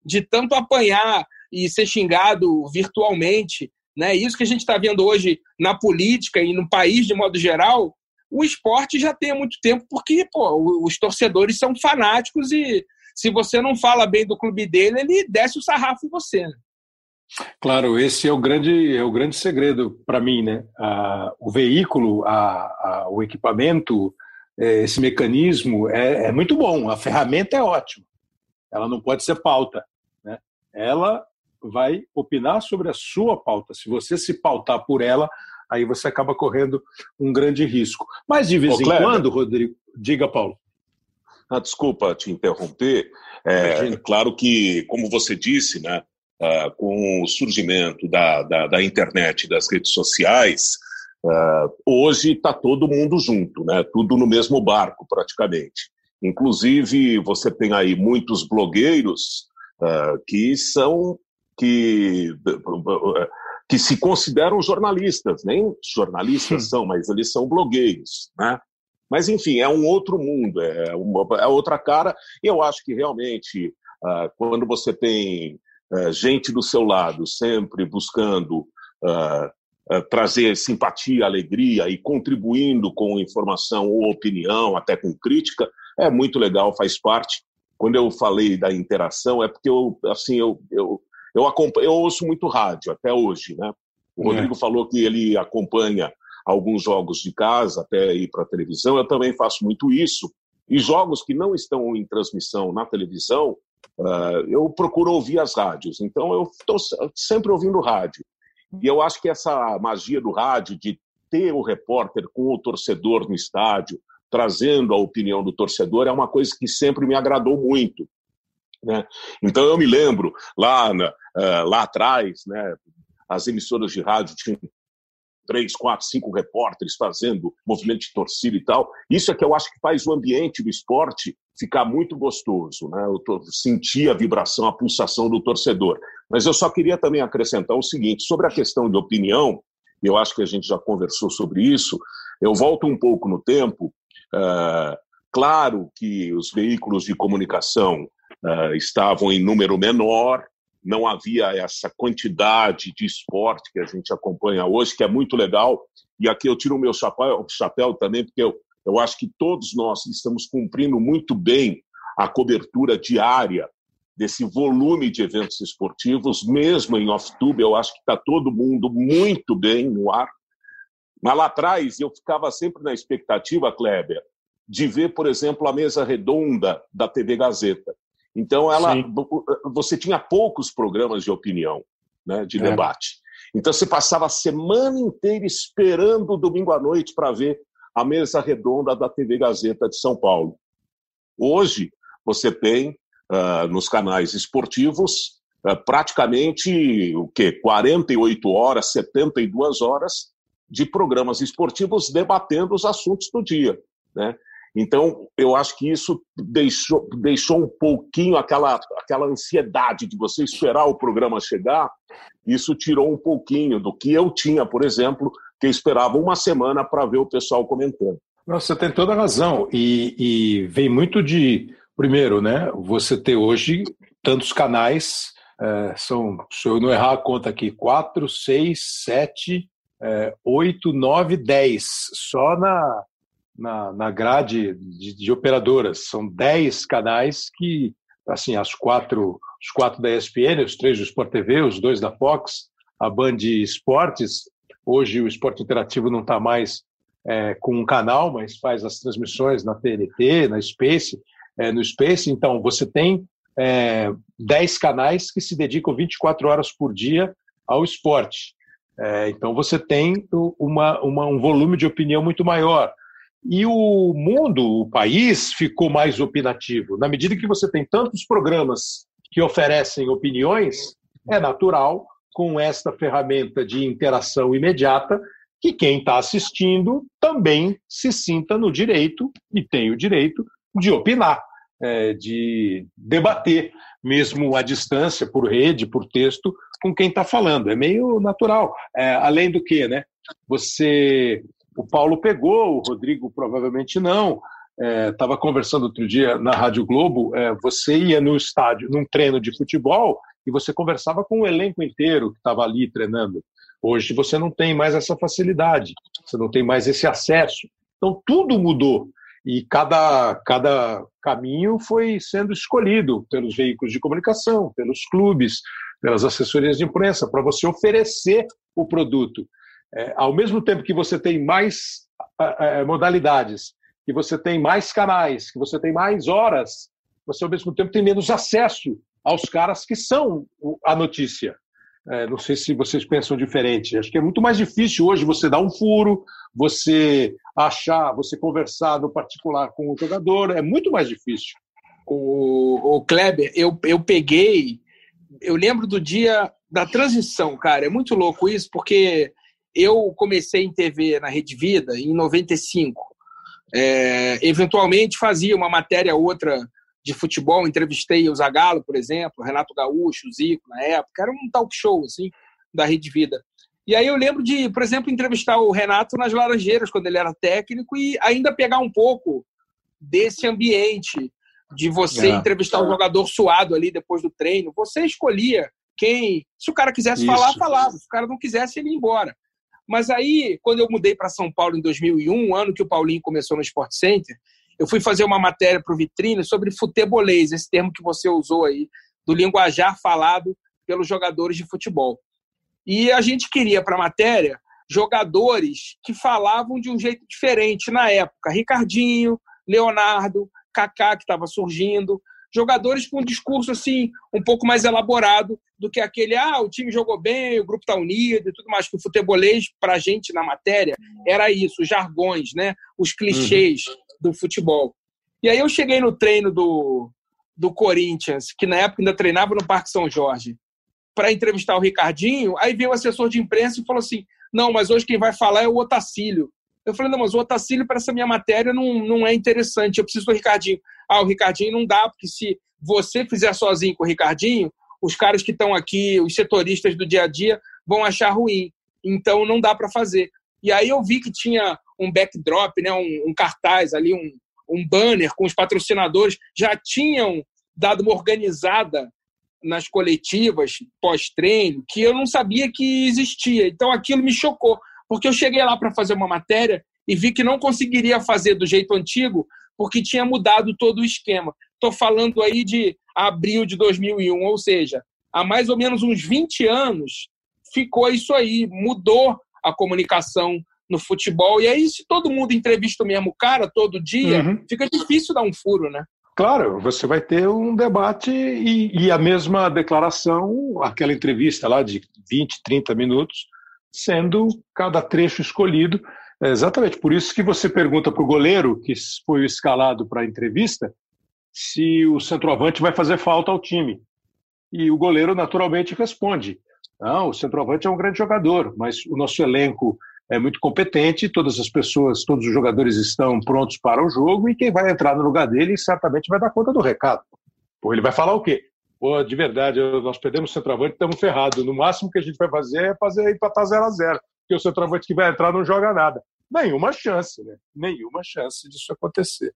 de tanto apanhar e ser xingado virtualmente. Né? Isso que a gente está vendo hoje na política e no país de modo geral, o esporte já tem há muito tempo, porque pô, os torcedores são fanáticos e se você não fala bem do clube dele, ele desce o sarrafo em você. Né? Claro, esse é o grande, é o grande segredo para mim, né? Ah, o veículo, a, a, o equipamento, é, esse mecanismo é, é, muito bom, a ferramenta é ótima. Ela não pode ser pauta, né? Ela vai opinar sobre a sua pauta. Se você se pautar por ela, aí você acaba correndo um grande risco. Mas de vez Ô, em quando, Rodrigo, diga, Paulo. Ah, desculpa te interromper. É, claro que, como você disse, né, uh, com o surgimento da, da, da internet, das redes sociais, uh, hoje está todo mundo junto, né, tudo no mesmo barco, praticamente. Inclusive, você tem aí muitos blogueiros uh, que são que, que se consideram jornalistas, nem jornalistas Sim. são, mas eles são blogueiros, né? Mas, enfim, é um outro mundo, é, uma, é outra cara, e eu acho que realmente, uh, quando você tem uh, gente do seu lado sempre buscando uh, trazer simpatia, alegria e contribuindo com informação ou opinião, até com crítica, é muito legal, faz parte. Quando eu falei da interação, é porque eu, assim, eu, eu eu, acompanho, eu ouço muito rádio até hoje, né? O é. Rodrigo falou que ele acompanha alguns jogos de casa até ir para a televisão. Eu também faço muito isso. E jogos que não estão em transmissão na televisão, uh, eu procuro ouvir as rádios. Então eu estou sempre ouvindo rádio. E eu acho que essa magia do rádio, de ter o repórter com o torcedor no estádio, trazendo a opinião do torcedor, é uma coisa que sempre me agradou muito. Né? Então eu me lembro lá, na, uh, lá atrás, né, as emissoras de rádio tinham três, quatro, cinco repórteres fazendo movimento de torcida e tal. Isso é que eu acho que faz o ambiente do esporte ficar muito gostoso, né? Eu sentir a vibração, a pulsação do torcedor. Mas eu só queria também acrescentar o seguinte sobre a questão de opinião. Eu acho que a gente já conversou sobre isso. Eu volto um pouco no tempo. Uh, claro que os veículos de comunicação uh, estavam em número menor, não havia essa quantidade de esporte que a gente acompanha hoje, que é muito legal. E aqui eu tiro o meu chapéu, chapéu também, porque eu, eu acho que todos nós estamos cumprindo muito bem a cobertura diária desse volume de eventos esportivos, mesmo em off-tube, eu acho que está todo mundo muito bem no ar. Mas lá atrás eu ficava sempre na expectativa, Kleber, de ver, por exemplo, a mesa redonda da TV Gazeta. Então, ela, você tinha poucos programas de opinião, né, de é. debate. Então, você passava a semana inteira esperando o domingo à noite para ver a mesa redonda da TV Gazeta de São Paulo. Hoje, você tem uh, nos canais esportivos uh, praticamente o quê? 48 horas, 72 horas de programas esportivos debatendo os assuntos do dia. Né? Então, eu acho que isso deixou, deixou um pouquinho aquela, aquela ansiedade de você esperar o programa chegar. Isso tirou um pouquinho do que eu tinha, por exemplo, que esperava uma semana para ver o pessoal comentando. Você tem toda a razão. E, e vem muito de, primeiro, né? Você ter hoje tantos canais. É, são, se eu não errar a conta aqui, quatro, seis, sete, é, oito, nove, dez. Só na, na, na grade de, de, operadoras. São dez canais que, assim, as quatro, os quatro da ESPN, os três do Sport TV, os dois da Fox, a Band Esportes. Hoje o esporte interativo não está mais é, com um canal, mas faz as transmissões na TNT, na Space, é, no Space. Então, você tem é, 10 canais que se dedicam 24 horas por dia ao esporte. É, então, você tem uma, uma, um volume de opinião muito maior. E o mundo, o país, ficou mais opinativo. Na medida que você tem tantos programas que oferecem opiniões, é natural, com esta ferramenta de interação imediata, que quem está assistindo também se sinta no direito, e tem o direito, de opinar, é, de debater, mesmo à distância, por rede, por texto, com quem está falando. É meio natural. É, além do que, né? Você o Paulo pegou, o Rodrigo provavelmente não. Estava é, conversando outro dia na Rádio Globo. É, você ia no estádio, num treino de futebol, e você conversava com o elenco inteiro que estava ali treinando. Hoje você não tem mais essa facilidade, você não tem mais esse acesso. Então tudo mudou e cada, cada caminho foi sendo escolhido pelos veículos de comunicação, pelos clubes, pelas assessorias de imprensa, para você oferecer o produto. É, ao mesmo tempo que você tem mais é, modalidades, que você tem mais canais, que você tem mais horas, você ao mesmo tempo tem menos acesso aos caras que são a notícia. É, não sei se vocês pensam diferente. Acho que é muito mais difícil hoje você dar um furo, você achar, você conversar no particular com o jogador. É muito mais difícil. O, o Kleber, eu, eu peguei. Eu lembro do dia da transição, cara. É muito louco isso, porque eu comecei em TV na Rede Vida em 95. É, eventualmente fazia uma matéria outra de futebol, entrevistei o Zagallo, por exemplo, Renato Gaúcho, o Zico na época, era um talk show assim da Rede Vida. E aí eu lembro de, por exemplo, entrevistar o Renato nas Laranjeiras quando ele era técnico e ainda pegar um pouco desse ambiente de você é. entrevistar o um jogador suado ali depois do treino. Você escolhia quem, se o cara quisesse Isso. falar, falava. Se o cara não quisesse, ele ia embora. Mas aí, quando eu mudei para São Paulo em 2001, ano que o Paulinho começou no Sport Center, eu fui fazer uma matéria para o Vitrine sobre futebolês, esse termo que você usou aí, do linguajar falado pelos jogadores de futebol. E a gente queria para a matéria jogadores que falavam de um jeito diferente na época. Ricardinho, Leonardo, Kaká, que estava surgindo, jogadores com um discurso assim um pouco mais elaborado do que aquele ah o time jogou bem o grupo está unido e tudo mais que o futebolês para a gente na matéria era isso os jargões né os clichês uhum. do futebol e aí eu cheguei no treino do do Corinthians que na época ainda treinava no Parque São Jorge para entrevistar o Ricardinho aí veio o assessor de imprensa e falou assim não mas hoje quem vai falar é o Otacílio eu falei, não, mas o Otacílio para essa minha matéria não, não é interessante, eu preciso do Ricardinho. Ah, o Ricardinho não dá, porque se você fizer sozinho com o Ricardinho, os caras que estão aqui, os setoristas do dia a dia, vão achar ruim. Então não dá para fazer. E aí eu vi que tinha um backdrop, né, um, um cartaz ali, um, um banner com os patrocinadores, já tinham dado uma organizada nas coletivas pós-treino que eu não sabia que existia. Então aquilo me chocou, porque eu cheguei lá para fazer uma matéria e vi que não conseguiria fazer do jeito antigo, porque tinha mudado todo o esquema. Estou falando aí de abril de 2001, ou seja, há mais ou menos uns 20 anos ficou isso aí, mudou a comunicação no futebol. E aí, se todo mundo entrevista o mesmo cara todo dia, uhum. fica difícil dar um furo, né? Claro, você vai ter um debate e, e, a mesma declaração, aquela entrevista lá de 20, 30 minutos, sendo cada trecho escolhido. É exatamente por isso que você pergunta para o goleiro, que foi escalado para a entrevista, se o centroavante vai fazer falta ao time. E o goleiro naturalmente responde: não, o centroavante é um grande jogador, mas o nosso elenco é muito competente, todas as pessoas, todos os jogadores estão prontos para o jogo e quem vai entrar no lugar dele certamente vai dar conta do recado. Pô, ele vai falar o quê? Pô, de verdade, nós perdemos o centroavante, estamos ferrados. No máximo que a gente vai fazer é fazer empatar 0 a 0 porque o centroavante que vai entrar não joga nada. Nenhuma chance, né? Nenhuma chance disso acontecer.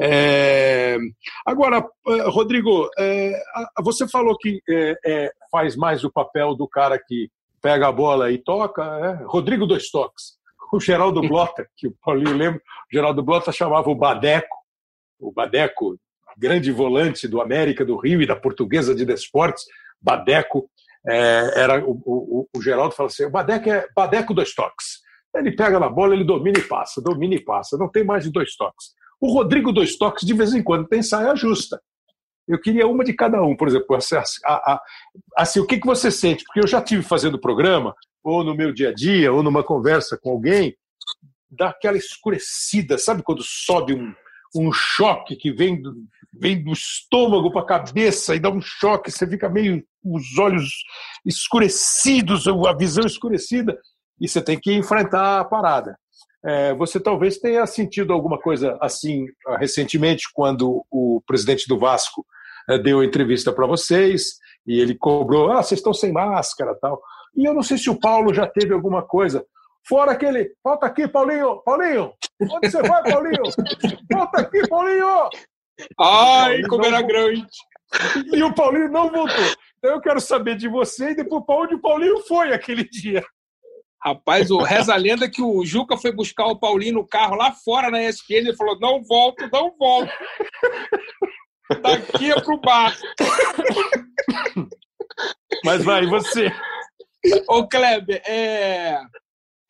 É... Agora, eh, Rodrigo, é... você falou que é, faz mais o papel do cara que pega a bola e toca, é Rodrigo Dois Toques. O Geraldo Blota, que o Paulinho lembra, o Geraldo Blota chamava o Badeco, o Badeco, grande volante do América do Rio e da Portuguesa de Desportes, Badeco, é, era o, o, o, Geraldo fala assim, o Badeco é Badeco Dois Toques. Ele pega na bola, ele domina e passa, domina e passa, não tem mais de dois toques. O Rodrigo Dois Toques, de vez em quando, tem saia justa. Eu queria uma de cada um, por exemplo. Assim, assim, o que, que você sente? Porque eu já tive fazendo programa, ou no meu dia a dia, ou numa conversa com alguém, dá aquela escurecida, sabe quando sobe um, um choque que vem do, vem do estômago para a cabeça e dá um choque, você fica meio os olhos escurecidos, a visão escurecida, e você tem que enfrentar a parada. É, você talvez tenha sentido alguma coisa assim recentemente, quando o presidente do Vasco é, deu entrevista para vocês e ele cobrou, ah, vocês estão sem máscara tal. E eu não sei se o Paulo já teve alguma coisa. Fora aquele, volta aqui, Paulinho, Paulinho, onde você vai, Paulinho? Volta aqui, Paulinho! Ai, como era grande! E o Paulinho não voltou. Então eu quero saber de você e depois para onde o Paulinho foi aquele dia. Rapaz, o reza a lenda que o Juca foi buscar o Paulinho no carro lá fora na ESPN e ele falou: não volto, não volto. Daqui é pro bar. Mas vai, você. Ô, Kleber, é...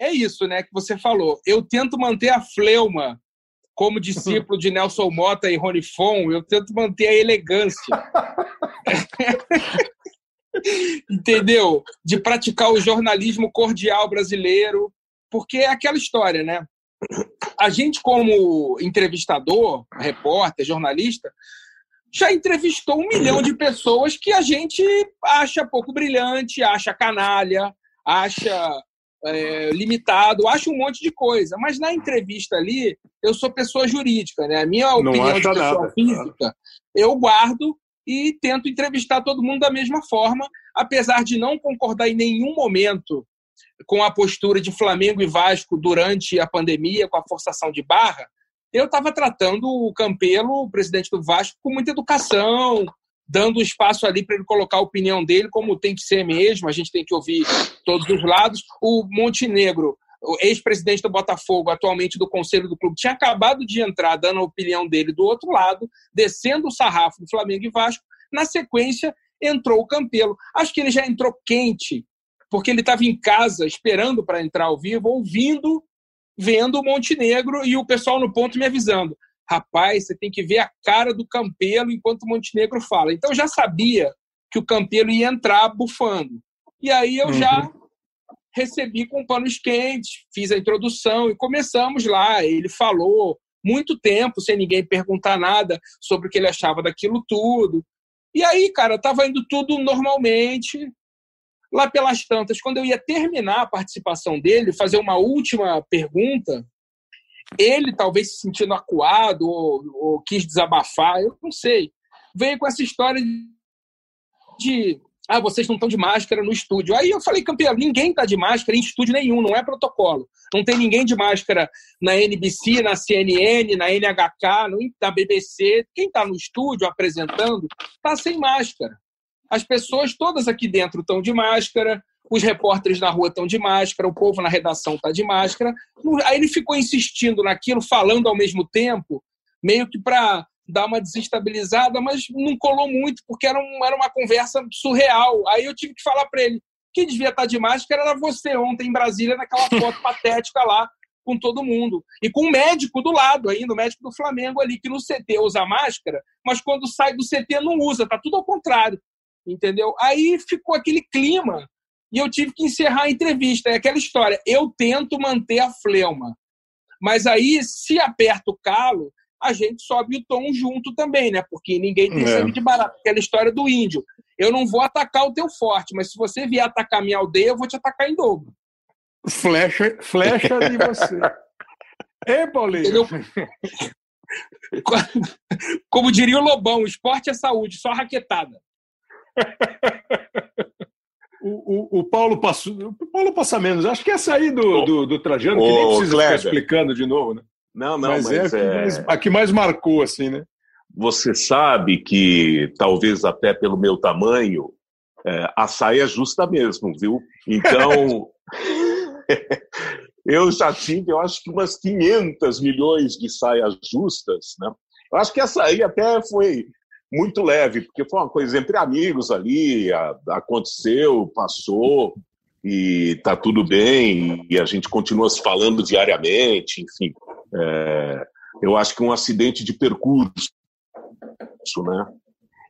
é isso, né, que você falou. Eu tento manter a fleuma como discípulo de Nelson Mota e Rony Fon, eu tento manter a elegância. Entendeu? De praticar o jornalismo cordial brasileiro, porque é aquela história, né? A gente, como entrevistador, repórter, jornalista, já entrevistou um milhão de pessoas que a gente acha pouco brilhante, acha canalha, acha é, limitado, acha um monte de coisa. Mas na entrevista ali, eu sou pessoa jurídica, né? A minha opinião de pessoa nada. física, eu guardo e tento entrevistar todo mundo da mesma forma, apesar de não concordar em nenhum momento com a postura de Flamengo e Vasco durante a pandemia, com a forçação de barra, eu estava tratando o Campelo, o presidente do Vasco, com muita educação, dando espaço ali para ele colocar a opinião dele, como tem que ser mesmo, a gente tem que ouvir todos os lados. O Montenegro, o ex-presidente do Botafogo, atualmente do conselho do clube, tinha acabado de entrar dando a opinião dele do outro lado, descendo o sarrafo do Flamengo e Vasco. Na sequência, entrou o Campelo. Acho que ele já entrou quente, porque ele estava em casa esperando para entrar ao vivo, ouvindo vendo o Montenegro e o pessoal no ponto me avisando. Rapaz, você tem que ver a cara do Campelo enquanto o Montenegro fala. Então eu já sabia que o Campelo ia entrar bufando. E aí eu uhum. já recebi com panos quentes, fiz a introdução e começamos lá. Ele falou muito tempo sem ninguém perguntar nada sobre o que ele achava daquilo tudo. E aí, cara, tava indo tudo normalmente. Lá pelas tantas, quando eu ia terminar a participação dele, fazer uma última pergunta, ele talvez se sentindo acuado ou, ou quis desabafar, eu não sei. Veio com essa história de ah, vocês não estão de máscara no estúdio. Aí eu falei, campeão, ninguém está de máscara em estúdio nenhum, não é protocolo. Não tem ninguém de máscara na NBC, na CNN, na NHK, na BBC. Quem está no estúdio apresentando está sem máscara. As pessoas todas aqui dentro estão de máscara, os repórteres na rua estão de máscara, o povo na redação está de máscara. Aí ele ficou insistindo naquilo, falando ao mesmo tempo, meio que para dar uma desestabilizada, mas não colou muito, porque era, um, era uma conversa surreal. Aí eu tive que falar para ele: quem devia estar tá de máscara era você ontem em Brasília, naquela foto patética lá, com todo mundo. E com o médico do lado ainda, o médico do Flamengo ali, que no CT usa máscara, mas quando sai do CT não usa, tá tudo ao contrário. Entendeu? Aí ficou aquele clima e eu tive que encerrar a entrevista. É aquela história, eu tento manter a fleuma. Mas aí, se aperta o calo, a gente sobe o tom junto também, né? Porque ninguém tem é. sangue de barato. Aquela história do índio. Eu não vou atacar o teu forte, mas se você vier atacar minha aldeia, eu vou te atacar em dobro. Flecha, flecha de você. Ei, Paulinho! Como diria o Lobão, esporte é saúde, só raquetada. O, o, o, Paulo passa, o Paulo passa menos. Acho que essa aí do, do, do Trajano, que nem precisa Kleber. ficar explicando de novo, né? Não, não, mas, mas é, a, que mais, a que mais marcou, assim, né? Você sabe que, talvez até pelo meu tamanho, é, a saia é justa mesmo, viu? Então, eu já tive, eu acho que umas 500 milhões de saias justas, né? Eu acho que essa aí até foi muito leve, porque foi uma coisa entre amigos ali, a, aconteceu, passou e tá tudo bem e a gente continua se falando diariamente, enfim. É, eu acho que um acidente de percurso, né?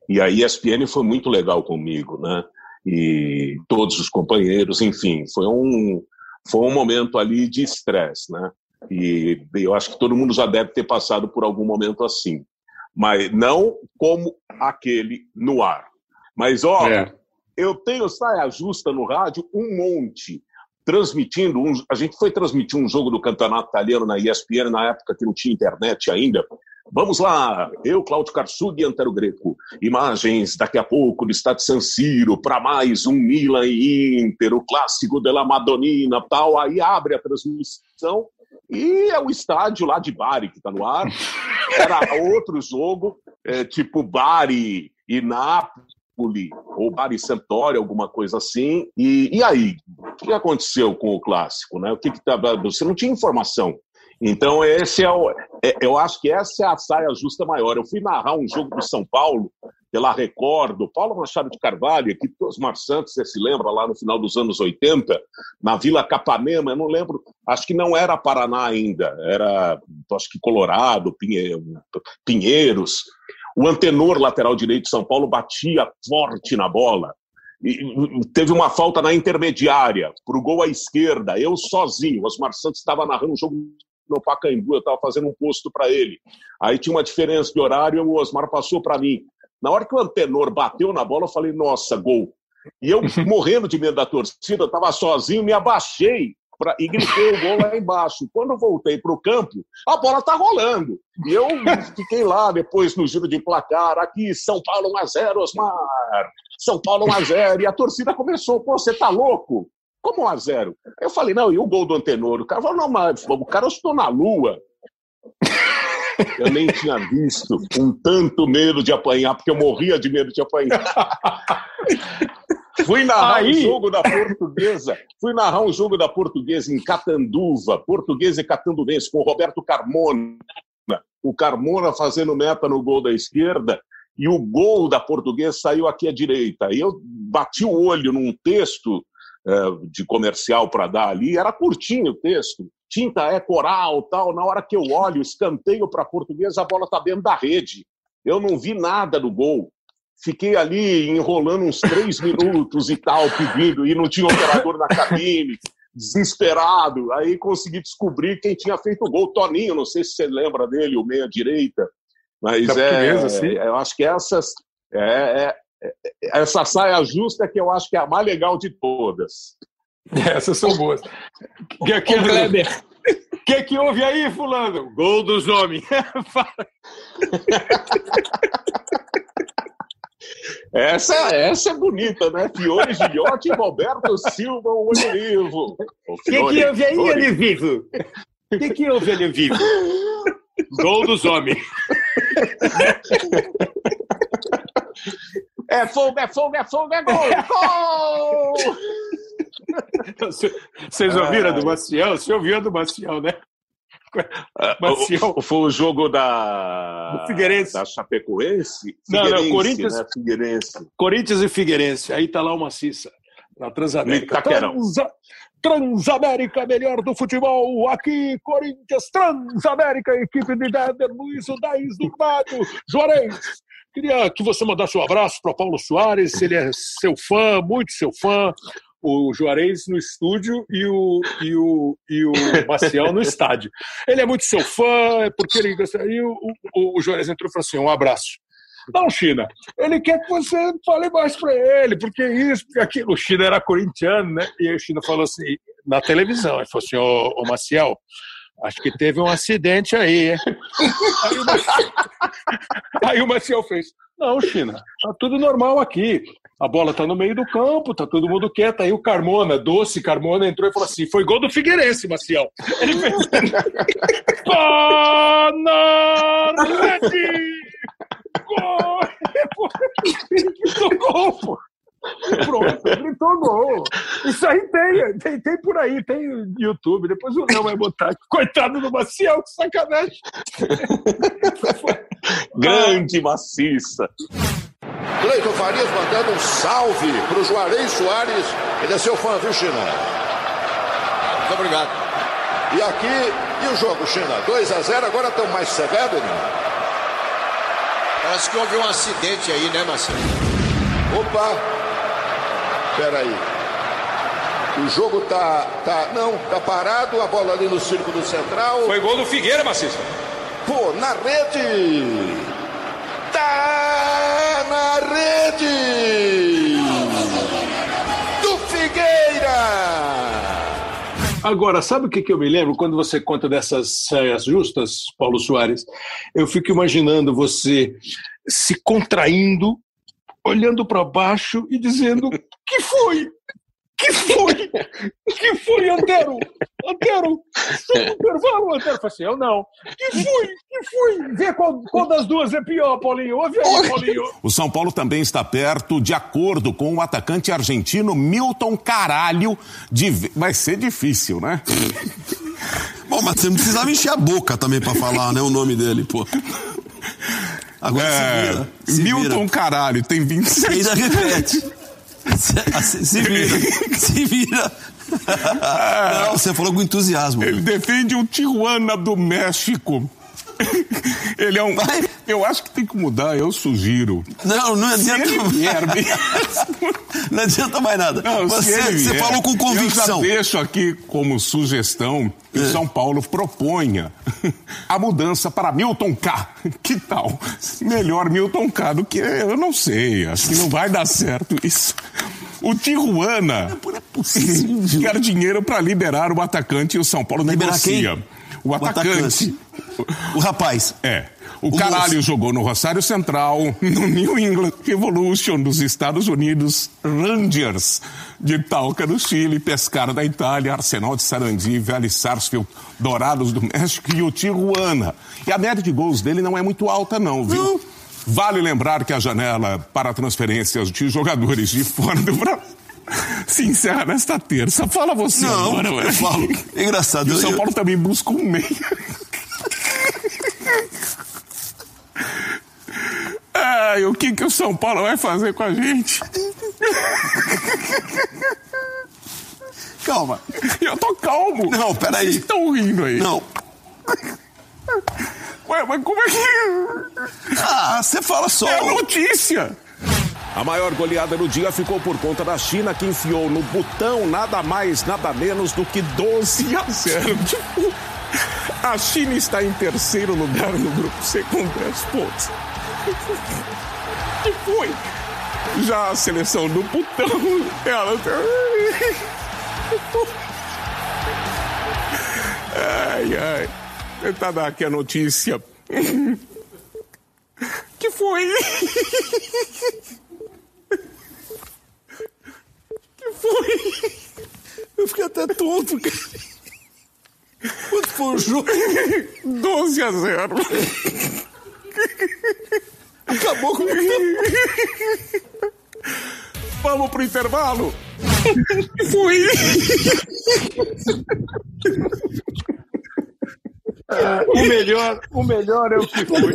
E a ESPN foi muito legal comigo, né? E todos os companheiros, enfim, foi um foi um momento ali de estresse, né? E eu acho que todo mundo já deve ter passado por algum momento assim mas não como aquele no ar. Mas, ó, é. eu tenho saia justa no rádio um monte, transmitindo, um, a gente foi transmitir um jogo do Campeonato Italiano na ESPN, na época que não tinha internet ainda, Vamos lá, eu, Cláudio Karsug e Antero Greco. Imagens daqui a pouco do Estádio San Siro para mais um Milan e Inter, o clássico della Madonnina, tal. Aí abre a transmissão e é o estádio lá de Bari que está no ar. Era outro jogo, é, tipo Bari e Nápoles, ou Bari Santori, alguma coisa assim. E, e aí? O que aconteceu com o clássico? Né? O que, que tá, você não tinha informação. Então, esse é o, é, eu acho que essa é a saia justa maior. Eu fui narrar um jogo do São Paulo, pela Record, do Paulo Machado de Carvalho, do Osmar Santos, você se lembra, lá no final dos anos 80, na Vila Capanema, eu não lembro, acho que não era Paraná ainda, era, acho que Colorado, Pinheiros. O antenor lateral direito de São Paulo batia forte na bola. E teve uma falta na intermediária, para o gol à esquerda, eu sozinho. Osmar Santos estava narrando um jogo no Pacaembu, eu estava fazendo um posto para ele. Aí tinha uma diferença de horário, o Osmar passou para mim. Na hora que o Antenor bateu na bola, eu falei, nossa, gol. E eu, morrendo de medo da torcida, estava sozinho, me abaixei pra, e gritei o gol lá embaixo. Quando eu voltei para o campo, a bola está rolando. E eu fiquei lá depois no giro de placar, aqui, São Paulo 1x0, Osmar. São Paulo 1x0. E a torcida começou, pô, você tá louco? Como 1x0? Eu falei, não, e o gol do Antenor? O cara falou, não, mas o cara estou na lua. Eu nem tinha visto um tanto medo de apanhar, porque eu morria de medo de apanhar. Fui narrar Aí... um jogo da portuguesa. Fui narrar um jogo da portuguesa em Catanduva, portuguesa e catanduvense, com o Roberto Carmona. O Carmona fazendo meta no gol da esquerda e o gol da portuguesa saiu aqui à direita. E eu bati o olho num texto é, de comercial para dar ali, era curtinho o texto, tinta é coral, tal. Na hora que eu olho, escanteio para português, a bola está dentro da rede. Eu não vi nada do gol. Fiquei ali enrolando uns três minutos e tal, pedindo, e não tinha operador na cabine, desesperado. Aí consegui descobrir quem tinha feito o gol. Toninho, não sei se você lembra dele, o meia-direita. Mas é, assim? eu acho que essas, é, é, essa saia justa que eu acho que é a mais legal de todas. Essas são boas. Que, que, Kleber. O que, que houve aí, fulano? Gol dos homens. essa, essa é bonita, né? Fiore Gilhote e Roberto Silva, o olho vivo. O que, que houve aí, olho vivo? O que, que houve, olho vivo? Gol dos homens. É fogo, é fogo, é fogo, é gol! Gol! Vocês ouviram a do Maciel? Você ouviu do Maciel, né? Maciel. Foi o jogo da. Do Figueirense. Da Chapecoense? Não, não, Corinthians. Né? Figueirense. Corinthians e Figueirense. Aí tá lá o Maciça, na Transamérica. Transa... Transamérica, melhor do futebol. Aqui, Corinthians, Transamérica, equipe de Déder, Luiz, o Daís do Mato, Juarez. Queria que você mandasse um abraço para Paulo Soares, ele é seu fã, muito seu fã o Juarez no estúdio e o, e o, e o Maciel no estádio. Ele é muito seu fã, é porque ele. E o, o, o Juarez entrou e falou assim: um abraço. Não, China, ele quer que você fale mais para ele, porque isso, porque aquilo. O China era corintiano, né? E o China falou assim, na televisão, ele falou assim: ô, ô Maciel, acho que teve um acidente aí, hein? Aí o Maciel, fez: não, China, tá tudo normal aqui a bola está no meio do campo, tá todo mundo quieto. Aí o Carmona, doce Carmona, entrou e falou assim: foi gol do Figueirense, Maciel. Ele fez. Gol! Ele gritou pô! Pronto, gritou gol. Isso aí tem, tem, tem por aí, tem no YouTube. Depois o Léo vai botar. Coitado do Maciel, que sacanagem. Grande maciça. Cleiton Farias mandando um salve para o Juarez Soares. Ele é seu fã, viu, China? Muito obrigado. E aqui, e o jogo, China? 2 a 0 agora estão mais severo, né? Parece que houve um acidente aí, né, Marcelo? Opa! Peraí. O jogo tá, tá. Não, tá parado, a bola ali no círculo central. Foi gol do Figueira, Macista. Pô, na rede! Tá na rede! Do Figueira! Agora, sabe o que, que eu me lembro quando você conta dessas saias justas, Paulo Soares? Eu fico imaginando você se contraindo, olhando para baixo e dizendo: que foi? Que foi? Que foi, Antero? Antero, estou intervalo, Antero. Falei assim, eu não. Que foi? Que foi? Vê qual, qual das duas é pior, Paulinho. Ouve aí, Paulinho. O São Paulo também está perto, de acordo com o atacante argentino Milton Caralho, de... vai ser difícil, né? Bom, mas você não precisava encher a boca também para falar, né, o nome dele, pô. Agora é, se vira. Se Milton vira. Caralho, tem 26. Ainda repete. Se, se vira. Se vira. Não, você falou com entusiasmo. Ele defende o Tijuana do México. Ele é um. Vai. Eu acho que tem que mudar, eu sugiro. Não, não adianta. Se ele vier não adianta mais nada. Não, você, você falou com convicção. Eu já deixo aqui como sugestão que é. São Paulo proponha a mudança para Milton K. Que tal? Melhor Milton K do que eu não sei. Acho que não vai dar certo isso. O Tijuana é possível. quer dinheiro para liberar o atacante e o São Paulo liberar negocia. Quem? O atacante. O, atacante. O rapaz. É. O, o caralho moço. jogou no Rosário Central, no New England Revolution dos Estados Unidos, Rangers de Talca do Chile, Pescara da Itália, Arsenal de Sarandi, Vélez Sarsfield, Dourados do México e o Tijuana. E a média de gols dele não é muito alta não, viu? Não. Vale lembrar que a janela para transferências de jogadores de fora do Brasil se encerra nesta terça. Fala você não, agora, eu falo. É engraçado. E o São Paulo eu... também busca um meia. Ai, o que, que o São Paulo vai fazer com a gente? Calma. Eu tô calmo. Não, peraí. Vocês estão rindo aí. Não. Ué, mas como é que. Ah, você fala só. É notícia. A maior goleada do dia ficou por conta da China, que enfiou no botão nada mais, nada menos do que 12 a 0. Tipo, a China está em terceiro lugar no grupo C com 10 pontos. Que foi? Já a seleção do botão, ela. Tá- ai, ai. Tentar dar aqui a notícia. Que foi? Que foi? Eu fiquei até tonto, cara. Quanto foi o jogo? 12 a 0. Acabou com o vamos pro intervalo. Fui. O melhor, o melhor é o que foi.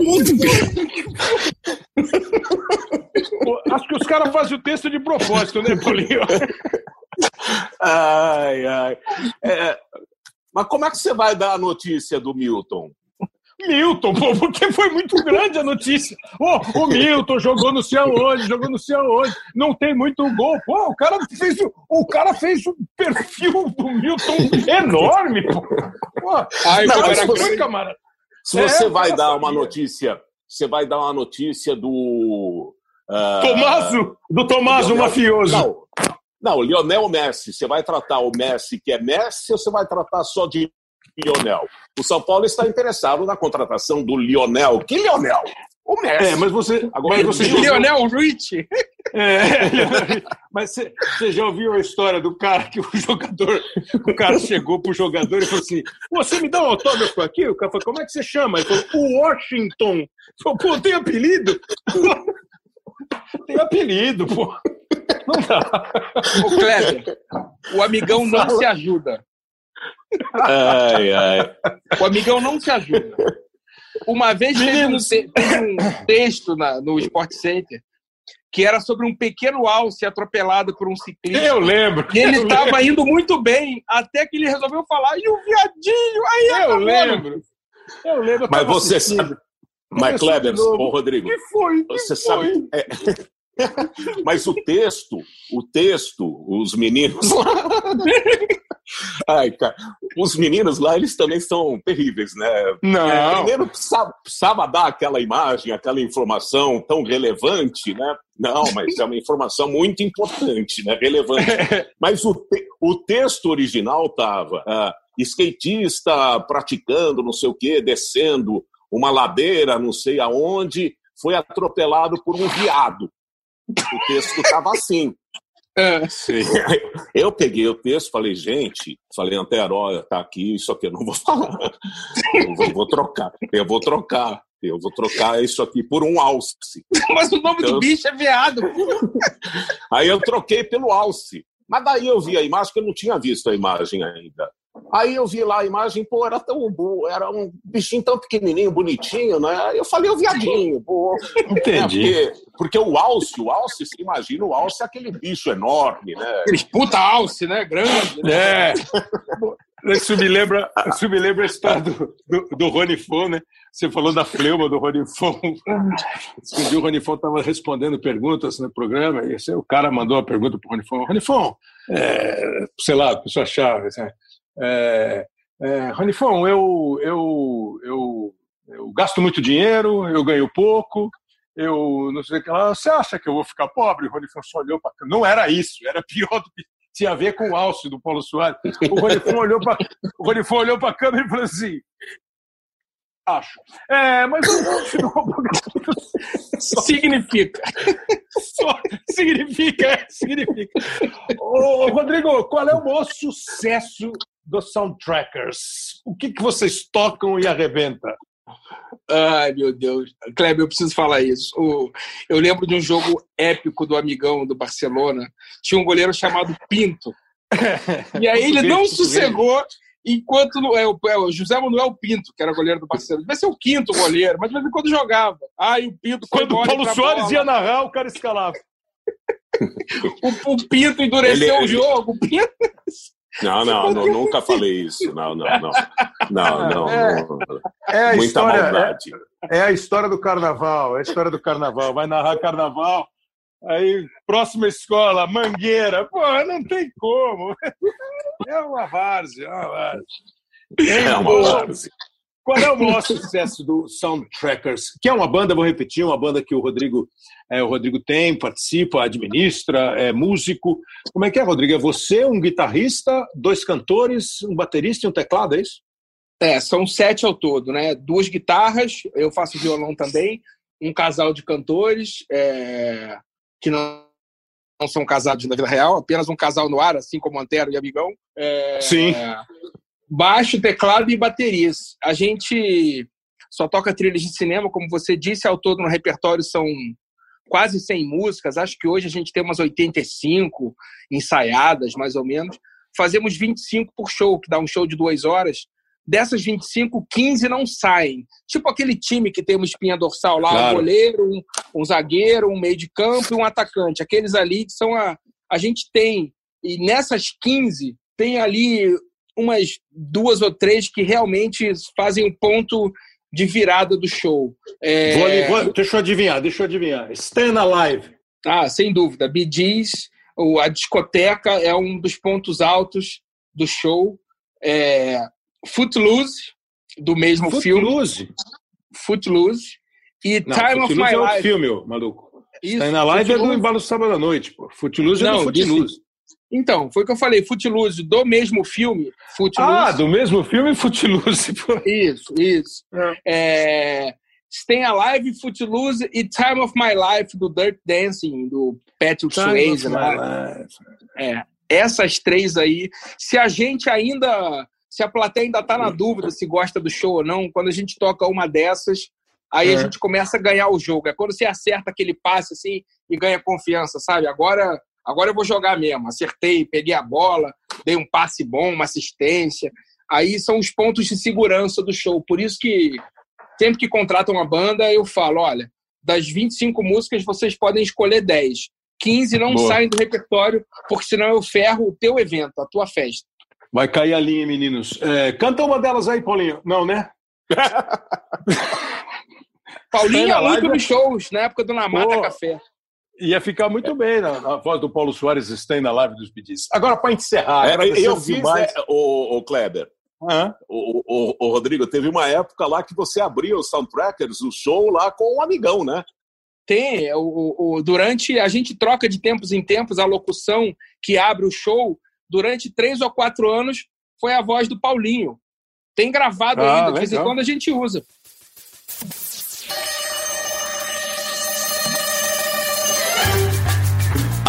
Acho que os caras fazem o texto de propósito, né, Paulinho? Ai, ai. É, mas como é que você vai dar a notícia do Milton? Milton, pô, porque foi muito grande a notícia. Ô, o Milton jogou no céu hoje, jogou no céu hoje. Não tem muito gol. Pô, o cara fez, o- cara fez um perfil do Milton enorme, pô. Pô, Ai, Não, mas era você- camarada. Se É, você eu vai dar uma notícia, você vai dar uma notícia do. Tomaso, do Tomaso Lionel- mafioso. Não, não, Lionel Messi. Você vai tratar o Messi que é Messi ou você vai tratar só de Lionel? O São Paulo está interessado na contratação do Lionel. Que Lionel? O Messi. É, mas você, Agora, mas você Lionel Rich. É, mas você, você já ouviu a história do cara que o jogador, o cara chegou pro jogador e falou assim: você me dá um autógrafo aqui? O cara falou, como é que você chama? Ele falou, o Washington. Ele Falou, pô, tem apelido? Tem apelido, pô. Não dá. O Kleber, o amigão não se ajuda. Ai, ai. O amigão não se ajuda. Uma vez teve um, teve um texto na- no Sport Center que era sobre um pequeno alce atropelado por um ciclista. Eu lembro. E ele estava indo muito bem, até que ele resolveu falar, e o viadinho? Aí Eu acabou, lembro. né? Eu lembro. eu Mas você assistindo. sabe. Mas, Kleber, ô Rodrigo, que foi? Que você foi? sabe. é, Mas o texto, o texto, os meninos lá. Ai, cara, os meninos lá, eles também são terríveis, né? Não. Primeiro, precisava, precisava dar aquela imagem, aquela informação tão relevante, né? Não, mas é uma informação muito importante, né? Relevante. Mas o, te- o texto original estava skatista praticando não sei o quê, descendo uma ladeira, não sei aonde, foi atropelado por um viado. O texto estava assim. É. Eu peguei o texto, falei, gente, falei, Antero, tá aqui, isso aqui eu não vou falar. Eu vou, vou trocar, eu vou trocar, eu vou trocar isso aqui por um alce. Mas o nome do Eu- bicho é viado. Aí eu troquei pelo alce. Mas daí eu vi a imagem, que eu não tinha visto a imagem ainda. Aí eu vi lá a imagem, pô, era tão bom, era um bichinho tão pequenininho, bonitinho, né? Eu falei, o viadinho, pô. Entendi. É, porque, porque o alce, o alce, você imagina, o alce é aquele bicho enorme, né? Aqueles puta alce, né? Grande. Né? É. Isso me lembra, isso me lembra a história do, do, do Rony Fon, né? Você falou da fleuma do Rony Fon. Um dia o Rony Fon estava respondendo perguntas no programa e o cara mandou uma pergunta para o Rony Fon. Rony Fon, é, sei lá, pessoa-chave. Assim, é, é, eu, eu, eu, eu gasto muito dinheiro, eu ganho pouco, eu não sei o que lá. Você acha que eu vou ficar pobre? O Rony Fon só olhou para Não era isso, era pior do que tinha a ver com o alce do Paulo Soares. O Rony Fon olhou para o olhou para a câmera e falou assim: Acho. É, mas Significa. só significa, é, significa. Ô, Rodrigo, qual é o maior sucesso dos Soundtrackers? O que, que vocês tocam e arrebenta? Ai, meu Deus. Kleber, eu preciso falar isso. Eu lembro de um jogo épico do amigão do Barcelona. Tinha um goleiro chamado Pinto. E aí ele não sossegou enquanto é, o, é o José Manuel Pinto, que era goleiro do Barcelona. Vai ser o quinto goleiro, mas de vez em quando jogava. Ai, o Pinto Quando o Paulo Soares bola. ia narrar, o cara escalava. O, o Pinto endureceu Ele- o jogo. O Pinto... Não, não, não, nunca falei isso. Não, não, não. Não, não, É. não. É a Muita história, maldade. é, é a história do carnaval, é a história do carnaval. Vai narrar carnaval, aí próxima escola, Mangueira. Pô, não tem como. É uma várzea, é uma várzea. É uma várzea. Qual é o maior sucesso do Soundtrackers? Que é uma banda, vou repetir, uma banda que o Rodrigo, é, o Rodrigo tem, participa, administra, é músico. Como é que é, Rodrigo? É você, um guitarrista, dois cantores, um baterista e um teclado, é isso? É, são sete ao todo, né? Duas guitarras, eu faço violão também, um casal de cantores, é, que não, não são casados na vida real, apenas um casal no ar, assim como Antero e Amigão. É, Sim. Baixo, teclado e baterias. A gente só toca trilhas de cinema, como você disse, ao todo no repertório são quase 100 músicas, acho que hoje a gente tem umas 85 ensaiadas, mais ou menos. Fazemos 25 por show, que dá um show de duas horas. Dessas 25, 15 não saem. Tipo aquele time que tem uma espinha dorsal lá, claro. um goleiro, um, um, zagueiro, um meio de campo e um atacante. Aqueles ali que são a. A gente tem. E nessas 15, tem ali umas duas ou três que realmente fazem um ponto de virada do show. É... Vou ali, vou, deixa eu adivinhar, deixa eu adivinhar. Stand Alive. Ah, sem dúvida. Gees, a discoteca é um dos pontos altos do show. É, Footloose, do mesmo Footloose. filme. Footloose. E Não, Time Footloose of My é outro Life. filme, maluco. Isso, Stand Alive é do Footloose. Embalo Sábado à Noite, pô. Footloose é Não, do Footloose. Então, foi o que eu falei. Footloose, do mesmo filme. Footloose. Ah, do mesmo filme Footloose. pô. Isso, isso. É... Stay Alive, Footloose e Time of My Life, do Dirt Dancing, do Patrick Swayze. Time of né? my life. É, essas três aí, se a gente ainda, se a plateia ainda tá na dúvida se gosta do show ou não, quando a gente toca uma dessas, aí É. a gente começa a ganhar o jogo. É quando você acerta aquele passe assim e ganha confiança, sabe? Agora, agora eu vou jogar mesmo. Acertei, peguei a bola, dei um passe bom, uma assistência. Aí são os pontos de segurança do show. Por isso que sempre que contratam uma banda, eu falo, olha, das 25 músicas vocês podem escolher 10. 15 não Boa. saem do repertório, porque senão eu ferro o teu evento, a tua festa. Vai cair a linha, meninos. É, canta uma delas aí, Paulinho. Não, né? Paulinho é muito é- nos shows, na época do Namata. Café. Ia ficar muito bem na, na voz do Paulo Soares Stay na live dos pedidos. Agora, para encerrar, É, eu fiz, demais- é, o, o Kleber, o, o, o Rodrigo, teve uma época lá que você abria os soundtrackers, o show lá com um amigão, né? Tem, o, o- durante a gente troca de tempos em tempos a locução que abre o show. Durante três ou quatro anos foi a voz do Paulinho. Tem gravado Ah, ainda, de vez em quando a gente usa.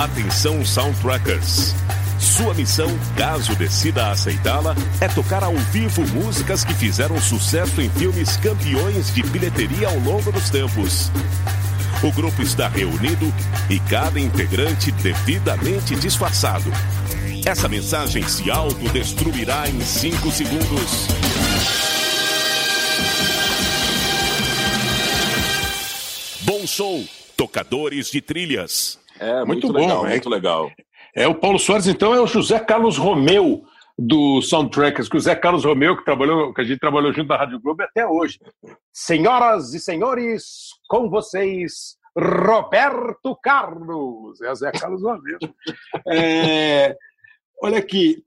Atenção Soundtrackers. Sua missão, caso decida aceitá-la, é tocar ao vivo músicas que fizeram sucesso em filmes campeões de bilheteria ao longo dos tempos. O grupo está reunido e cada integrante devidamente disfarçado. Essa mensagem se autodestruirá em 5 segundos. Bom show, tocadores de trilhas. É, muito, Muito bom, legal, é. muito legal. É, o Paulo Soares, então, é o José Carlos Romeu do Soundtrackers, que o José Carlos Romeu, que, trabalhou, que a gente trabalhou junto na Rádio Globo até hoje. Senhoras e senhores, com vocês, Roberto Carlos. É o Zé Carlos Romeu. É, olha aqui,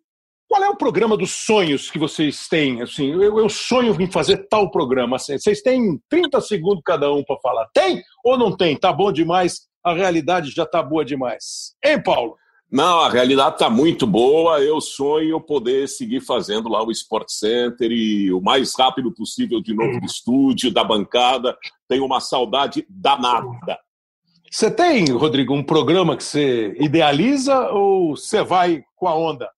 qual é o programa dos sonhos que vocês têm? Assim, eu, eu sonho em fazer tal programa. Assim, vocês têm 30 segundos cada um para falar. Tem ou não tem? Tá bom demais? A realidade já tá boa demais. Hein, Paulo? Não, a realidade está muito boa. Eu sonho poder seguir fazendo lá o Sport Center e o mais rápido possível de novo do estúdio, da bancada. Tenho uma saudade danada. Você tem, Rodrigo, um programa que você idealiza ou você vai com a onda?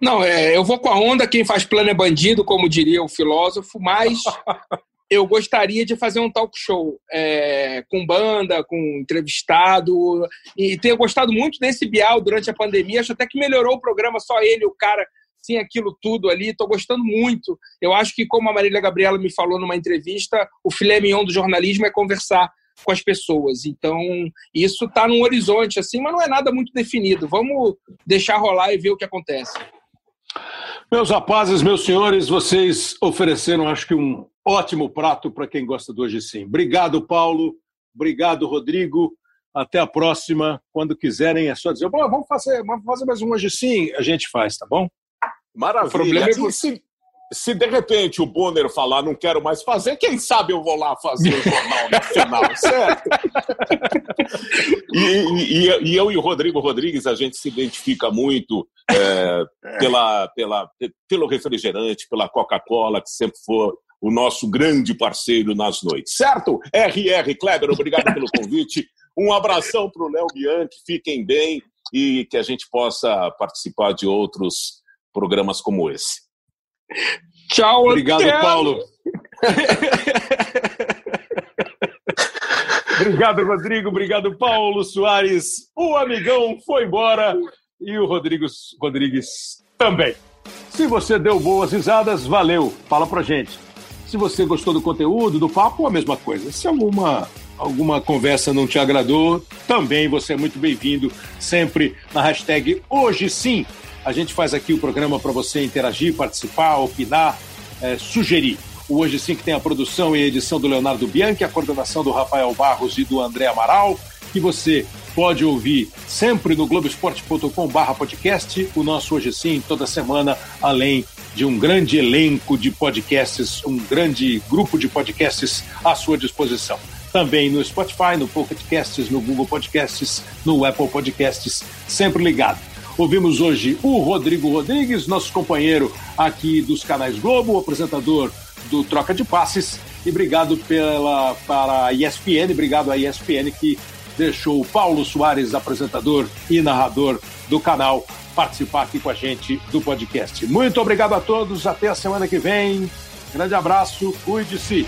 Não, é, eu vou com a onda, quem faz plano é bandido, como diria o filósofo, mas eu gostaria de fazer um talk show é, com banda, com entrevistado, e tenho gostado muito desse Bial durante a pandemia, acho até que melhorou o programa, só ele, o cara, sem aquilo tudo ali, estou gostando muito. Eu acho que, como a Marília Gabriela me falou numa entrevista, o filé mignon do jornalismo é conversar com as pessoas. Então, isso está num horizonte, assim, mas não é nada muito definido. Vamos deixar rolar e ver o que acontece. Meus rapazes, meus senhores, vocês ofereceram, acho que, um ótimo prato para quem gosta do Hoje Sim. Obrigado, Paulo. Obrigado, Rodrigo. Até a próxima. Quando quiserem, é só dizer: "Bom, vamos fazer, vamos fazer mais um Hoje Sim. A gente faz, tá bom? Maravilha. O problema é E se, se de repente o Bonner falar não quero mais fazer, quem sabe eu vou lá fazer o jornal no final, certo? E, e- e- e eu e o Rodrigo Rodrigues, a gente se identifica muito é, pela, pela, pelo refrigerante, pela Coca-Cola, que sempre foi o nosso grande parceiro nas noites, certo? RR Kleber, obrigado pelo convite. Um abração para o Léo Bianchi, fiquem bem e que a gente possa participar de outros programas como esse. Tchau, Obrigado, até. Paulo. Obrigado, Rodrigo. Obrigado, Paulo Soares. O amigão foi embora e o Rodrigo Rodrigues também. Se você deu boas risadas, valeu. Fala pra gente. Se você gostou do conteúdo, do papo, a mesma coisa. Se alguma alguma conversa não te agradou, também você é muito bem-vindo, sempre na hashtag Hoje Sim. A gente faz aqui o programa para você interagir, participar, opinar, é, sugerir. O Hoje Sim que tem a produção e a edição do Leonardo Bianchi, a coordenação do Rafael Barros e do André Amaral, que você pode ouvir sempre no globesport.com.br podcast, o nosso Hoje Sim, toda semana, além de um grande elenco de podcasts, um grande grupo de podcasts à sua disposição. Também no Spotify, no Pocket Casts, no Google Podcasts, no Apple Podcasts, sempre ligado. Ouvimos hoje o Rodrigo Rodrigues, nosso companheiro aqui dos canais Globo, apresentador do Troca de Passes. E obrigado pela, para a ESPN, obrigado à ESPN que deixou o Paulo Soares, apresentador e narrador do canal, participar aqui com a gente do podcast. Muito obrigado a todos, até a semana que vem. Grande abraço, cuide-se.